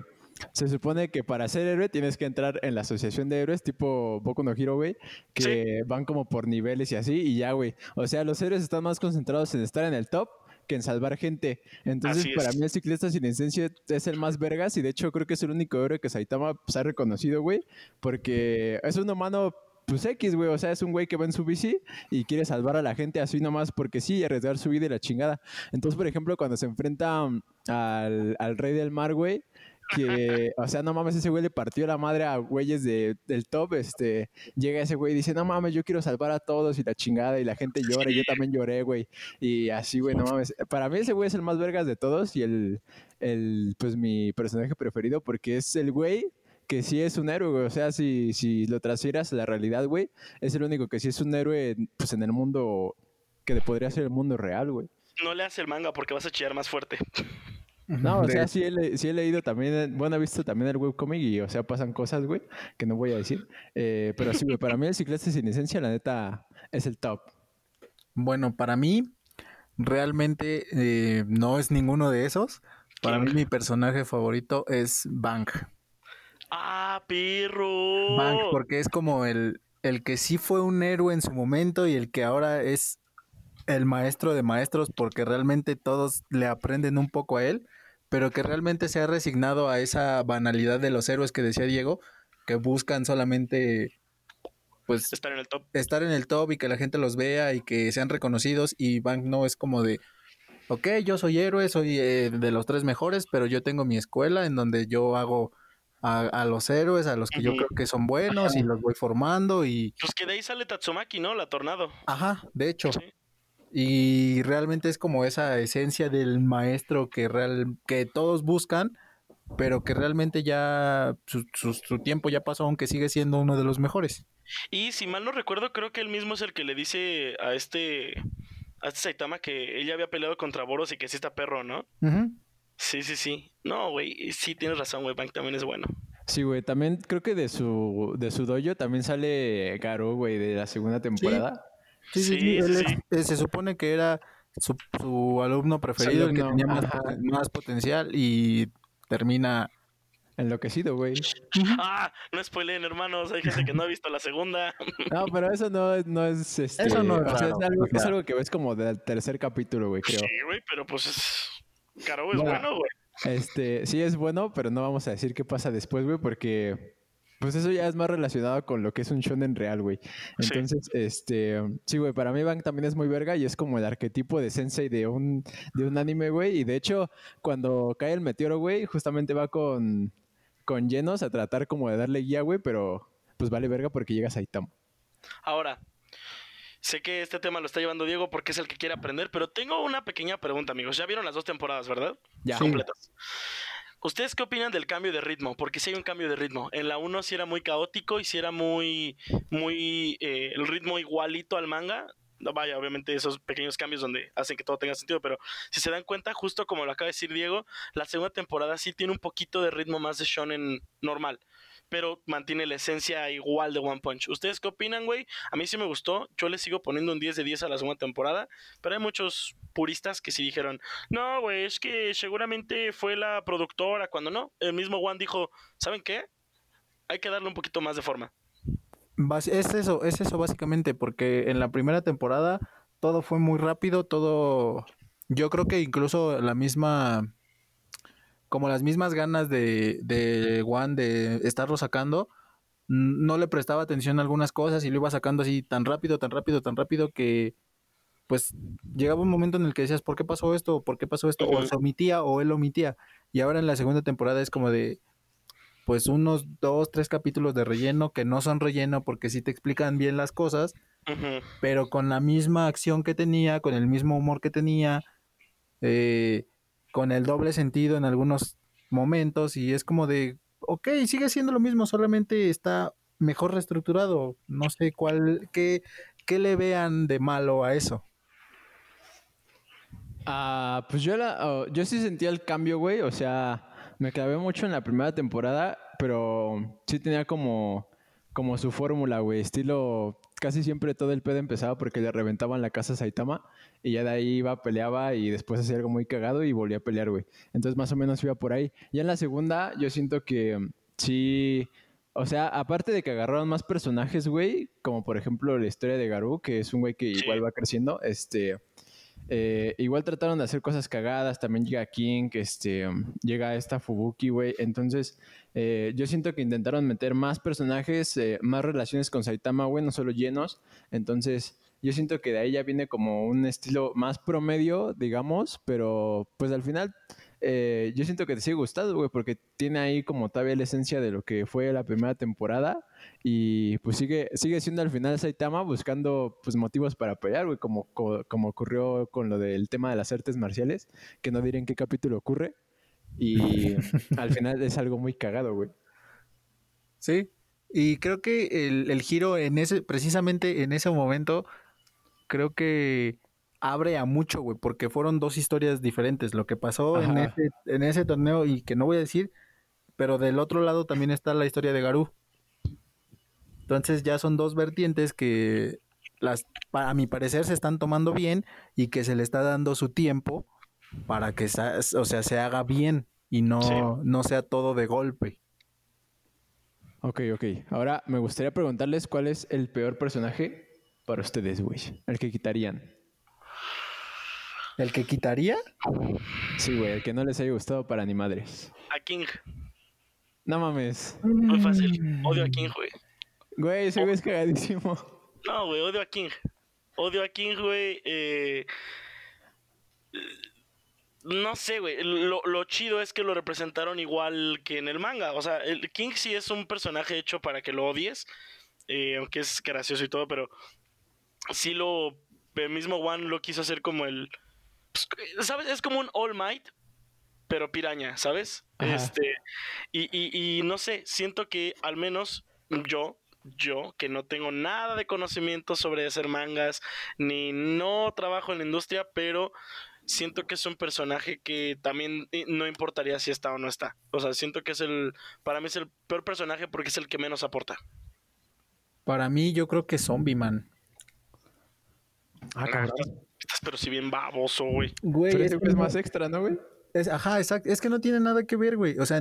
se supone que para ser héroe tienes que entrar en la asociación de héroes tipo Boku no Hero, güey, que van como por niveles y así, y ya, güey. O sea, los héroes están más concentrados en estar en el top que en salvar gente. Entonces, para mí el ciclista sin licencia es el más vergas y de hecho creo que es el único héroe que Saitama se pues, ha reconocido, güey, porque es un humano pues X, güey, o sea, es un güey que va en su bici y quiere salvar a la gente así nomás porque sí, y arriesgar su vida y la chingada. Entonces, por ejemplo, cuando se enfrenta al, al rey del mar, güey, que, o sea, no mames, ese güey le partió la madre a güeyes de, del top, este, llega ese güey y dice, no mames, yo quiero salvar a todos y la chingada y la gente llora, y yo también lloré, güey, y así, güey, no mames, para mí ese güey es el más vergas de todos y el, el, pues mi personaje preferido porque es el güey que sí es un héroe, güey. O sea, si, si lo transfieras a la realidad, güey, es el único que sí es un héroe, pues en el mundo que podría ser el mundo real, güey. No le hace el manga porque vas a chillar más fuerte. No, o sea, sí he, sí he, leído también, bueno, he visto también el webcomic y, o sea, pasan cosas, güey, que no voy a decir. Eh, pero sí, güey, para mí el ciclista sin licencia, la neta, es el top. Bueno, para mí, realmente eh, no es ninguno de esos. Para mí, mi personaje favorito es Bank. ¡Ah, perro! Bank, porque es como el, el que sí fue un héroe en su momento y el que ahora es el maestro de maestros porque realmente todos le aprenden un poco a él pero que realmente se ha resignado a esa banalidad de los héroes que decía Diego, que buscan solamente pues estar en el top. Estar en el top y que la gente los vea y que sean reconocidos y Bank no es como de ok, yo soy héroe, soy eh, de los tres mejores, pero yo tengo mi escuela en donde yo hago a, los héroes, a los que yo creo que son buenos y los voy formando y... Pues que de ahí sale Tatsumaki, ¿no? La Tornado. Ajá, de hecho. Y realmente es como esa esencia del maestro que, real, que todos buscan, pero que realmente ya su, su, tiempo ya pasó, aunque sigue siendo uno de los mejores. Y si mal no recuerdo, creo que él mismo es el que le dice a este, a este Saitama que ella había peleado contra Boros y que sí está perro, ¿no? Sí, sí, sí. No, güey, sí tienes razón, güey, Bank también es bueno. Sí, güey, también creo que de su, de su dojo también sale Garo, güey, de la segunda temporada. Sí, sí, sí, eh, se supone que era su, su alumno preferido, el que tenía más, potencial y termina enloquecido, güey. Ah, no spoilen, hermanos. Hay gente que no ha visto la segunda. No, pero eso no, no es. Este, eso no es, es, algo, es, algo, que ves como del tercer capítulo, güey, creo. Sí, güey, pero pues es. Caro es bueno, güey. Este, sí es bueno, pero no vamos a decir qué pasa después, güey, porque pues eso ya es más relacionado con lo que es un shonen real, güey. Entonces, este, sí, güey, para mí Bang también es muy verga y es como el arquetipo de sensei de un, de un anime, güey. Y de hecho, cuando cae el meteoro, güey, justamente va con, con llenos a tratar como de darle guía, güey, pero pues vale verga porque llega Saitama. Ahora, sé que este tema lo está llevando Diego porque es el que quiere aprender, pero tengo una pequeña pregunta, amigos. Ya vieron las dos temporadas, ¿verdad? Ya. Completas. ¿Ustedes qué opinan del cambio de ritmo? Porque si hay un cambio de ritmo. En la 1 sí era muy caótico y si era muy, muy, eh, el ritmo igualito al manga. No, vaya, obviamente esos pequeños cambios donde hacen que todo tenga sentido, pero si se dan cuenta, justo como lo acaba de decir Diego, la segunda temporada sí tiene un poquito de ritmo más de shonen normal pero mantiene la esencia igual de One Punch. ¿Ustedes qué opinan, güey? A mí sí me gustó. Yo le sigo poniendo un 10 de 10 a la segunda temporada, pero hay muchos puristas que sí dijeron, no, güey, es que seguramente fue la productora, cuando no. El mismo One dijo, ¿saben qué? Hay que darle un poquito más de forma. Es eso, es eso básicamente, porque en la primera temporada todo fue muy rápido, todo... Yo creo que incluso la misma como las mismas ganas de, de Juan de estarlo sacando, no le prestaba atención a algunas cosas y lo iba sacando así tan rápido, tan rápido, tan rápido que pues llegaba un momento en el que decías, ¿por qué pasó esto? ¿Por qué pasó esto? O se omitía o él omitía. Y ahora en la segunda temporada es como de, pues unos dos, tres capítulos de relleno que no son relleno porque sí te explican bien las cosas, pero con la misma acción que tenía, con el mismo humor que tenía, eh, con el doble sentido en algunos momentos y es como de, ok, sigue siendo lo mismo, solamente está mejor reestructurado. No sé cuál, qué, qué le vean de malo a eso. Ah, pues yo, la, oh, yo sí sentía el cambio, güey. O sea, me clavé mucho en la primera temporada, pero sí tenía como, como su fórmula, güey. Estilo, casi siempre todo el pedo empezaba porque le reventaban la casa a Saitama y ya de ahí iba, peleaba y después hacía algo muy cagado y volvía a pelear, güey. Entonces más o menos iba por ahí. Ya en la segunda yo siento que mm, sí... O sea, aparte de que agarraron más personajes, güey, como por ejemplo la historia de Garú, que es un güey que igual va creciendo, este, eh, igual trataron de hacer cosas cagadas, también llega King, este, llega esta Fubuki, güey. Entonces, eh, yo siento que intentaron meter más personajes, eh, más relaciones con Saitama, güey, no solo llenos. Entonces, yo siento que de ahí ya viene como un estilo más promedio, digamos, pero pues al final eh, yo siento que te sigue gustando, güey, porque tiene ahí como todavía la esencia de lo que fue la primera temporada y pues sigue, sigue siendo al final Saitama buscando pues motivos para pelear, güey, como, como ocurrió con lo del tema de las artes marciales, que no diré en qué capítulo ocurre y al final es algo muy cagado, güey. Sí, y creo que el, el giro en ese, precisamente en ese momento, creo que abre a mucho, güey, porque fueron dos historias diferentes. Lo que pasó en ese, en ese, torneo y que no voy a decir, pero del otro lado también está la historia de Garú. Entonces ya son dos vertientes que las, a mi parecer se están tomando bien y que se le está dando su tiempo para que o sea, se haga bien y no, no sea todo de golpe. Ok, ok. Ahora me gustaría preguntarles cuál es el peor personaje para ustedes, güey. El que quitarían. ¿El que quitaría? Sí, güey, el que no les haya gustado para ni madres. A King. No mames. Muy fácil. Odio a King, güey. Güey, ese güey es cagadísimo. No, güey, odio a King. Odio a King, güey. Eh... No sé, güey. Lo, lo, chido es que lo representaron igual que en el manga. O sea, el King sí es un personaje hecho para que lo odies. Eh, aunque es gracioso y todo, pero sí lo. El mismo One lo quiso hacer como el pues, ¿sabes? Es como un All Might, pero piraña, ¿sabes? Este, y, y, no sé, siento que al menos yo, yo, que no tengo nada de conocimiento sobre hacer mangas, ni no trabajo en la industria, pero siento que es un personaje que también eh, no importaría si está o no está. O sea, siento que es el, para mí es el peor personaje porque es el que menos aporta. Para mí yo creo que Zombie Man. Ah, cabrón. Estás pero si bien baboso, güey. Güey, es, es más extra, ¿no, güey? ajá, exacto. Es que no tiene nada que ver, güey. O sea,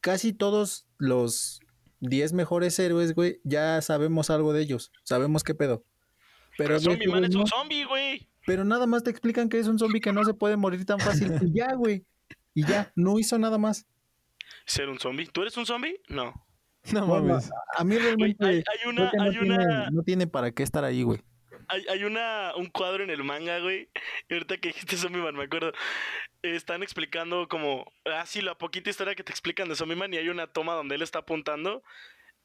casi todos los 10 mejores héroes, güey, ya sabemos algo de ellos. Sabemos qué pedo. Pero, pero Zombie Man es un zombie, güey. Pero nada más te explican que es un zombie que no se puede morir tan fácil. y ya, güey. Y ya, no hizo nada más. ¿Ser un zombie? ¿Tú eres un zombie? No. No mames. A mí realmente. hay, una, hay una... No tiene para qué estar ahí, güey hay, hay una, un cuadro en el manga, güey. Y ahorita que dijiste Zombie me acuerdo. Están explicando como, ah, la poquita historia que te explican de Zombie Man. Y hay una toma donde él está apuntando.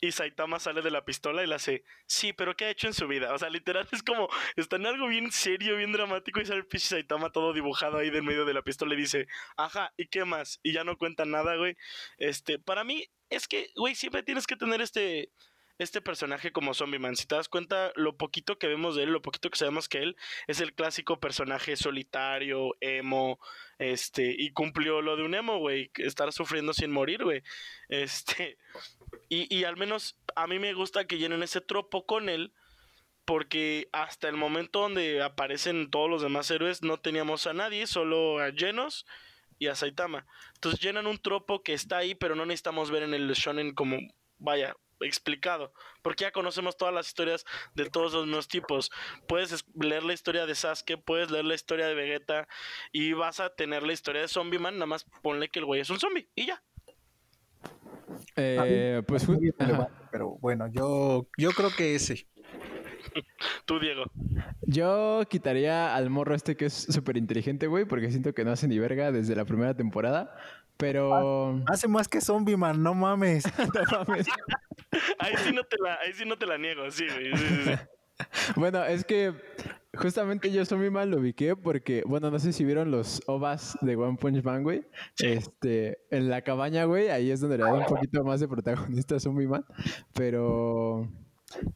Y Saitama sale de la pistola y le hace, sí, pero ¿qué ha hecho en su vida? O sea, literal es como, está en algo bien serio, bien dramático y sale el Saitama todo dibujado ahí del medio de la pistola y dice, ajá, ¿y qué más? Y ya no cuenta nada, güey. Este, para mí es que, güey, siempre tienes que tener este, este personaje como Zombie Man. Si te das cuenta, lo poquito que vemos de él, lo poquito que sabemos que él es el clásico personaje solitario, emo, este, y cumplió lo de un emo, güey, estar sufriendo sin morir, güey. Este, y, y al menos a mí me gusta que llenen ese tropo con él. Porque hasta el momento donde aparecen todos los demás héroes no teníamos a nadie, solo a Genos y a Saitama. Entonces llenan un tropo que está ahí, pero no necesitamos ver en el shonen como, vaya, explicado, porque ya conocemos todas las historias de todos los mismos tipos. Puedes leer la historia de Sasuke, puedes leer la historia de Vegeta y vas a tener la historia de Zombie Man, nada más ponle que el güey es un zombie y ya. Eh, pues pero bueno, yo, yo creo que ese. Tú, Diego. yo quitaría al morro este que es súper inteligente, güey, porque siento que no hace ni verga desde la primera temporada. Pero. Hace más que Zombie Man, no mames. No mames. Ahí sí no te la, ahí sí no te la niego, sí, güey. sí, sí, sí. Bueno, es que justamente yo muy mal lo ubiqué porque, bueno, no sé si vieron los ovas de One Punch Man, güey. Este, en la cabaña, güey, ahí es donde le da un poquito más de protagonista a Zombie Man. Pero,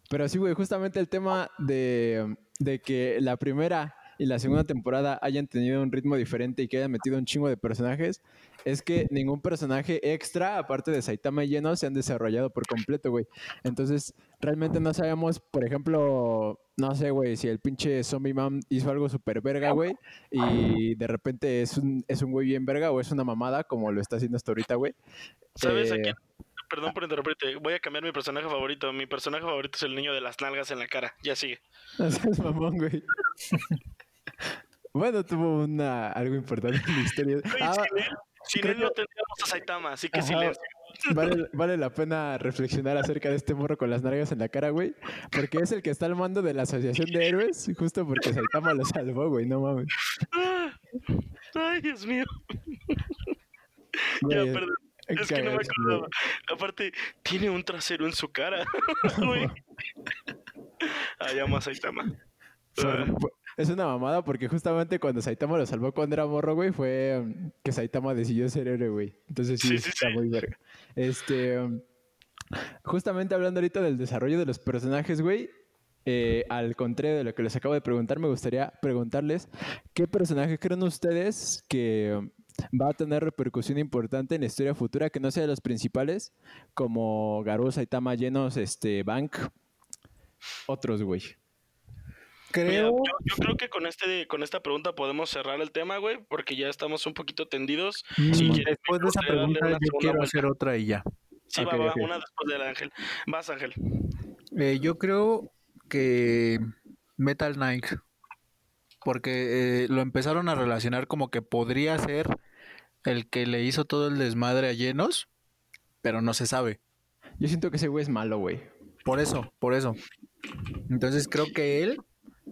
pero sí, güey, justamente el tema de, de que la primera y la segunda temporada hayan tenido un ritmo diferente y que hayan metido un chingo de personajes, es que ningún personaje extra, aparte de Saitama y Lleno, se han desarrollado por completo, güey. Entonces, realmente no sabemos, por ejemplo, no sé, güey, si el pinche Zombie Man hizo algo súper verga, güey, y de repente es un, es un güey bien verga o es una mamada, como lo está haciendo hasta ahorita, güey. ¿Sabes a Eh, quién? Perdón por interrumpirte. Voy a cambiar mi personaje favorito. Mi personaje favorito es el niño de las nalgas en la cara. Ya sigue. No seas mamón, güey. bueno, tuvo una, algo importante en la historia. Ah, sin él, sin creo él no tendríamos a Saitama, así que Ajá. silencio. Vale, vale la pena reflexionar acerca de este morro con las nalgas en la cara, güey. Porque es el que está al mando de la Asociación de Héroes, justo porque Saitama lo salvó, güey, no mames. Ah, Ay, Dios mío. Ya, perdón. Es que no me acordaba. Aparte, tiene un trasero en su cara. Güey. Ah, llamo a Saitama. Ah, fue- Es una mamada porque justamente cuando Saitama lo salvó cuando era morro, güey, fue um, que Saitama decidió ser héroe, güey. Entonces sí, Sí, sí, está sí. muy verga. Este, um, justamente hablando ahorita del desarrollo de los personajes, güey, eh, al contrario de lo que les acabo de preguntar, me gustaría preguntarles qué personaje creen ustedes que um, va a tener repercusión importante en la historia futura que no sea de los principales, como Garou, Saitama, Llenos, este, Bank, otros, güey. Mira, Creo. yo, yo creo que con este con esta pregunta podemos cerrar el tema, güey, porque ya estamos un poquito tendidos. Mm, Si quieres, después de esa pregunta, yo quiero vuelta. hacer otra y ya. Sí, va, va, ok. una después del Ángel. Vas, Ángel. Eh, yo creo que Metal Knight, porque eh, lo empezaron a relacionar como que podría ser el que le hizo todo el desmadre a llenos, pero no se sabe. Yo siento que ese güey es malo, güey. Por eso, por eso. Entonces creo que él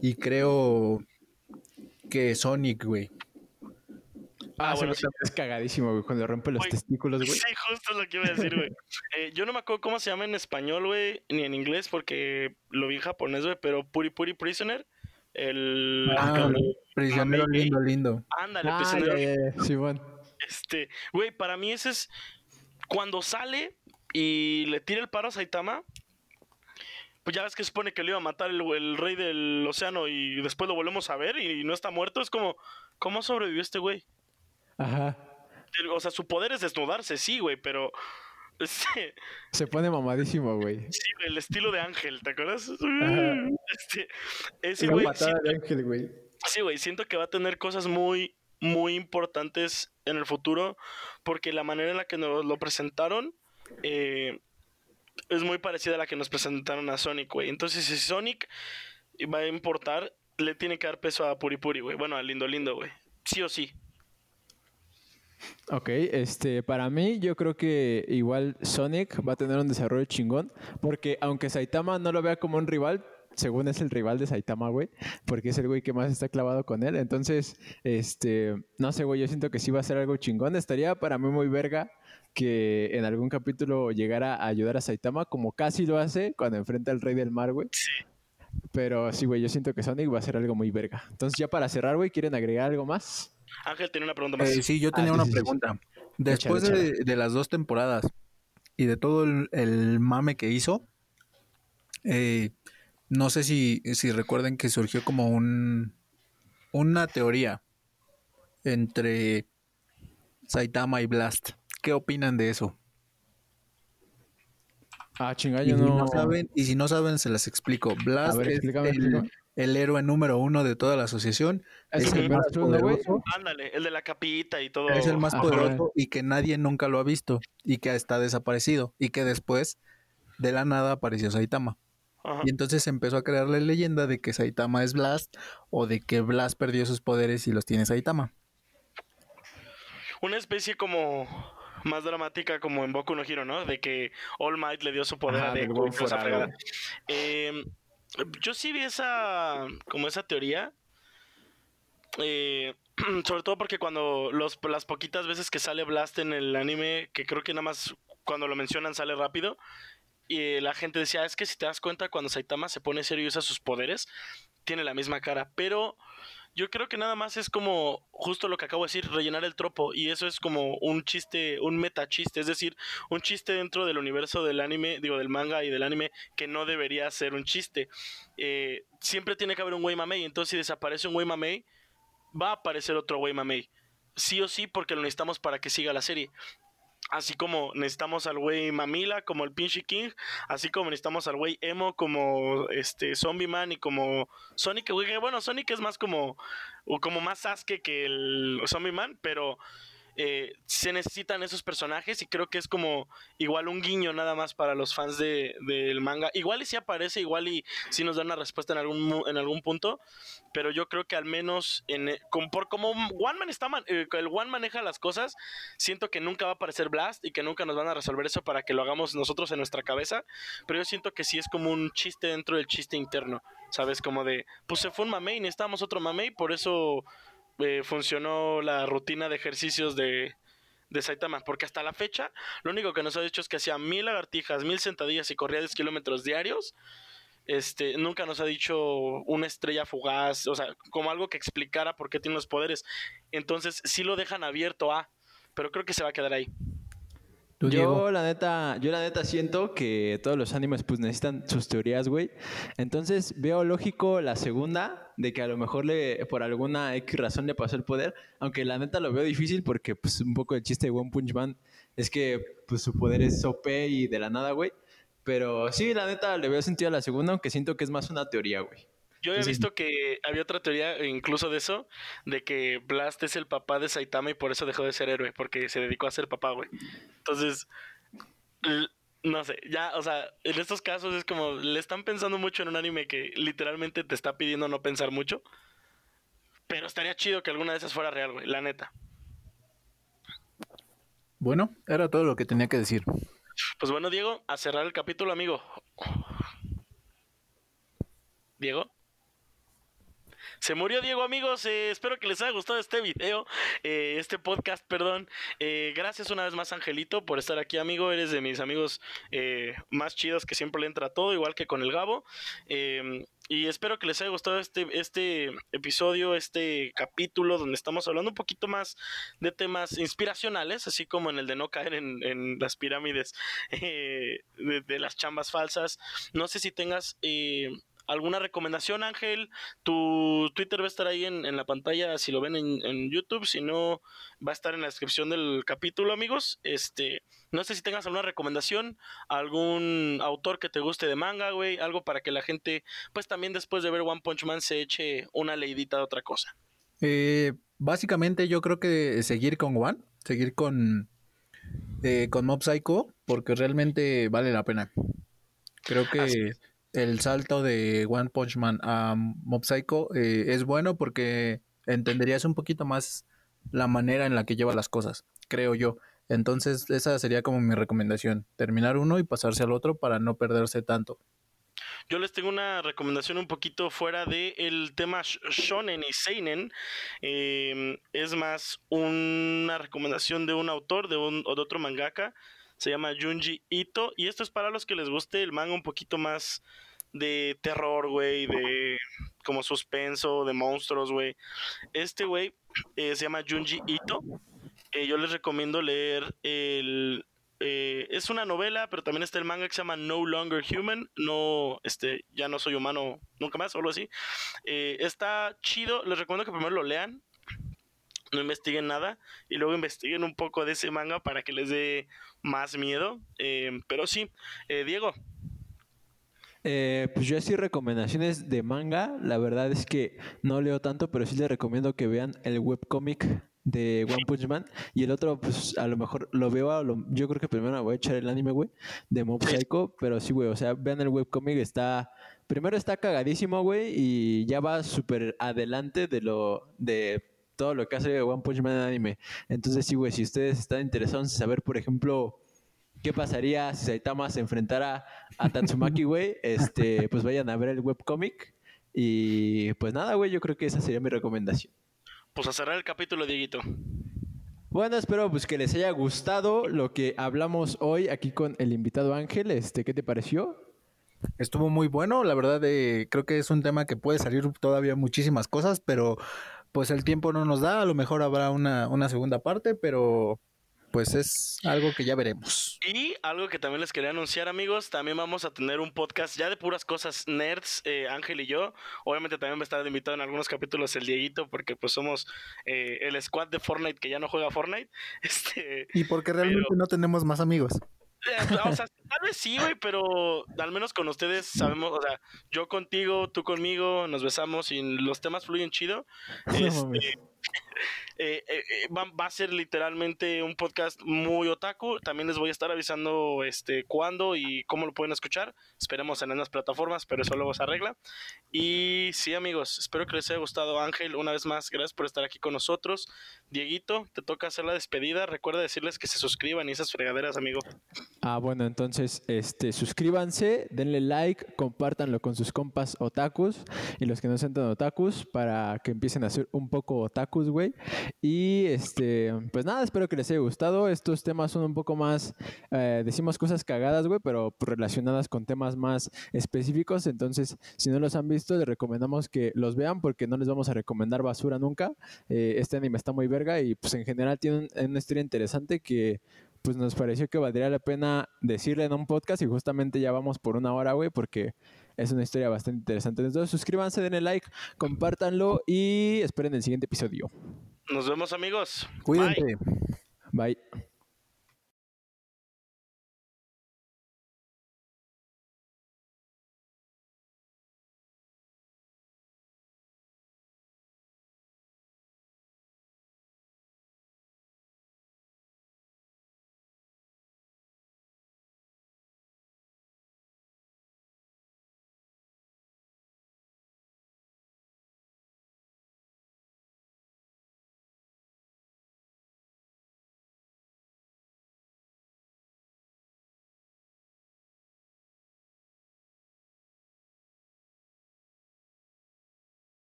y creo que Sonic, güey. Ah, Ah, bueno, bueno, sí. es cagadísimo, güey, cuando rompe los Güey, testículos, güey. Sí, justo lo que iba a decir, güey. Eh, yo no me acuerdo cómo se llama en español, güey, ni en inglés, porque lo vi en japonés, güey, pero Puri Puri Prisoner. El. Ah, el- prisionero Maybe. lindo, lindo. ándale, Ah, prisionero. ya, ya, Simón. Este, güey, para mí ese es cuando sale y le tira el paro a Saitama. Pues ya ves que supone que le iba a matar el, el rey del océano y después lo volvemos a ver y no está muerto. Es como, ¿cómo sobrevivió este güey? Ajá. O sea, su poder es desnudarse, sí, güey, pero. Este, Se pone mamadísimo, güey. sí, el estilo de Ángel, ¿te acuerdas? Ajá. Este, ese güey, de ángel, güey. Sí, güey, siento que va a tener cosas muy, muy importantes en el futuro, porque la manera en la que nos lo presentaron eh, es muy parecida a la que nos presentaron a Sonic, güey. Entonces, si Sonic va a importar, le tiene que dar peso a Puri Puri, güey. Bueno, a Lindo Lindo, güey. Sí o sí. Ok, este, para mí yo creo que igual Sonic va a tener un desarrollo chingón, porque aunque Saitama no lo vea como un rival, según es el rival de Saitama, güey, porque es el güey que más está clavado con él, entonces, este, no sé, güey, yo siento que sí va a ser algo chingón, estaría para mí muy verga que en algún capítulo llegara a ayudar a Saitama, como casi lo hace cuando enfrenta al Rey del Mar, güey. Pero sí, güey, yo siento que Sonic va a ser algo muy verga. Entonces, ya para cerrar, güey, ¿quieren agregar algo más? Ángel tiene una pregunta más. Eh, sí, yo tenía sí, una sí, sí, sí. pregunta. Después Échale, de, de las dos temporadas y de todo el, el mame que hizo, eh, no sé si, si recuerden que surgió como un una teoría entre Saitama y Blast. ¿Qué opinan de eso? Ah, chinga, yo si no... no saben, y si no saben, se las explico. Blast ver, es el, héroe número uno de toda la asociación. Es Es el más poderoso. Ándale, el de la capita y todo. Es el más Ajá. poderoso y que nadie nunca lo ha visto y que está desaparecido y que después de la nada apareció Saitama. Ajá. Y entonces se empezó a crear la leyenda de que Saitama es Blast o de que Blast perdió sus poderes y los tiene Saitama. Una especie como. Más dramática como en Boku no Hero, ¿no? De que All Might le dio su poder a Deku em, yo sí vi esa, como esa teoría. Eh, sobre todo porque cuando los, las poquitas veces que sale Blast en el anime, que creo que nada más cuando lo mencionan sale rápido, y la gente decía, es que si te das cuenta, cuando Saitama se pone serio y usa sus poderes, tiene la misma cara. Pero yo creo que nada más es como justo lo que acabo de decir, rellenar el tropo. Y eso es como un chiste, un metachiste, es decir, un chiste dentro del universo del anime, digo, del manga y del anime, que no debería ser un chiste. Eh, siempre tiene que haber un Wei Mamei. Entonces, si desaparece un Wei Mamei, va a aparecer otro Wei Mamei. Sí o sí, porque lo necesitamos para que siga la serie. Así como necesitamos al güey Mamila como el Pinchy King, así como necesitamos al güey Emo como este Zombie Man y como Sonic, bueno, Sonic es más como, como más Sasuke que el Zombie Man, pero eh, se necesitan esos personajes y creo que es como igual un guiño nada más para los fans del de, manga. Igual y si aparece, igual y si nos dan una respuesta en algún, en algún punto, pero yo creo que al menos en, eh, por como One Man está eh, el One maneja las cosas, siento que nunca va a aparecer Blast y que nunca nos van a resolver eso para que lo hagamos nosotros en nuestra cabeza, pero yo siento que sí es como un chiste dentro del chiste interno, ¿sabes? Como de, pues se fue un mamey, necesitamos otro mamey, por eso eh, funcionó la rutina de ejercicios de, de Saitama, porque hasta la fecha lo único que nos ha dicho es que hacía mil lagartijas, mil sentadillas y corría 10 kilómetros diarios. Este, nunca nos ha dicho una estrella fugaz, o sea, como algo que explicara por qué tiene los poderes. Entonces, sí lo dejan abierto a, pero creo que se va a quedar ahí. Yo la neta, yo la neta siento que todos los animes pues necesitan sus teorías, güey. Entonces veo lógico la segunda, de que a lo mejor le, por alguna X razón le pasó el poder, aunque la neta lo veo difícil porque pues un poco el chiste de One Punch Man es que pues su poder es OP y de la nada, güey. Pero sí, la neta le veo sentido a la segunda, aunque siento que es más una teoría, güey. Yo había visto que había otra teoría, incluso de eso, de que Blast es el papá de Saitama y por eso dejó de ser héroe, porque se dedicó a ser papá, güey. Entonces, no sé, ya, o sea, en estos casos es como, le están pensando mucho en un anime que literalmente te está pidiendo no pensar mucho. Pero estaría chido que alguna de esas fuera real, güey, la neta. Bueno, era todo lo que tenía que decir. Pues bueno, Diego, a cerrar el capítulo, amigo. Diego. Se murió Diego, amigos. Eh, espero que les haya gustado este video, eh, este podcast, perdón. Eh, gracias una vez más, Angelito, por estar aquí, amigo. Eres de mis amigos más chidos que siempre le entra todo, igual que con el Gabo. Em, y espero que les haya gustado este, este episodio, este capítulo donde estamos hablando un poquito más de temas inspiracionales, así como en el de no caer en, las pirámides de, de, las chambas falsas. No sé si tengas ¿Alguna recomendación, Ángel? Tu Twitter va a estar ahí en, la pantalla si lo ven en, YouTube, si no, va a estar en la descripción del capítulo, amigos. Este, no sé si tengas alguna recomendación, algún autor que te guste de manga, güey, algo para que la gente, pues también después de ver One Punch Man se eche una leidita de otra cosa. Eh, básicamente yo creo que seguir con One, seguir con, eh, con Mob Psycho, porque realmente vale la pena. Creo que el salto de One Punch Man a Mob eh, es bueno porque entenderías un poquito más la manera en la que lleva las cosas, creo yo. Entonces, esa sería como mi recomendación, terminar uno y pasarse al otro para no perderse tanto. Yo les tengo una recomendación un poquito fuera del el tema shonen y seinen. Em, es más una recomendación de un autor, de, un, o de otro mangaka se llama Junji Ito. Y esto es para los que les guste el manga un poquito más de terror, güey, de como suspenso, de monstruos, güey. Este güey eh, se llama Junji Ito. Eh, yo les recomiendo leer el... Eh, es una novela, pero también está el manga que se llama No Longer Human. No, este, ya no soy humano nunca más, o algo así. está chido, les recomiendo que primero lo lean no investiguen nada y luego investiguen un poco de ese manga para que les dé más miedo. Eh, pero sí, eh, Diego. Eh, pues yo así recomendaciones de manga, la verdad es que no leo tanto, pero sí les recomiendo que vean el webcomic de One Punch Man y el otro pues a lo mejor lo veo, yo creo que primero voy a echar el anime, güey, de Mob Psycho, pero sí, güey, o sea, vean el webcomic, está, primero está cagadísimo, güey, y ya va súper adelante de lo, de todo lo que hace One Punch Man en anime. Entonces, sí, güey, si ustedes están interesados en saber, por ejemplo, qué pasaría si Saitama se enfrentara a Tatsumaki, güey, este, pues vayan a ver el webcomic. Y pues nada, güey, yo creo que esa sería mi recomendación. Pues a cerrar el capítulo, Dieguito. Bueno, espero pues que les haya gustado lo que hablamos hoy aquí con el invitado Ángel. Este, ¿qué te pareció? Estuvo muy bueno, la verdad eh, creo que es un tema que puede salir todavía muchísimas cosas, pero pues el tiempo no nos da, a lo mejor habrá una, una segunda parte, pero pues es algo que ya veremos. Y algo que también les quería anunciar, amigos, también vamos a tener un podcast ya de puras cosas nerds, eh, Ángel y yo. Obviamente también me está invitado en algunos capítulos el Dieguito, porque pues somos eh, el squad de Fortnite que ya no juega Fortnite. Este, y porque realmente no tenemos más amigos. Eh, o sea, tal vez sí, güey, pero al menos con ustedes sabemos, o sea, yo contigo, tú conmigo, nos besamos y los temas fluyen chido. Este, eh, eh, eh, va, a ser literalmente un podcast muy otaku. También les voy a estar avisando este cuándo y cómo lo pueden escuchar. Esperemos en las plataformas, pero eso luego se arregla. Y sí, amigos, espero que les haya gustado. Ángel, una vez más, gracias por estar aquí con nosotros. Dieguito, te toca hacer la despedida. Recuerda decirles que se suscriban y esas fregaderas, amigo. Ah, bueno, entonces, este, suscríbanse, denle like, compártanlo con sus compas otakus y los que no sean tan otakus para que empiecen a ser un poco otakus, güey. Y este, pues nada, espero que les haya gustado. Estos temas son un poco más, eh, decimos cosas cagadas, güey, pero relacionadas con temas más específicos. Entonces, si no los han visto, les recomendamos que los vean porque no les vamos a recomendar basura nunca. Eh, este anime está muy verga y pues en general tiene una historia interesante que pues nos pareció que valdría la pena decirle en un podcast y justamente ya vamos por una hora, güey, porque es una historia bastante interesante. Entonces suscríbanse, denle like, compártanlo y esperen el siguiente episodio. Nos vemos amigos. Cuídense. Bye.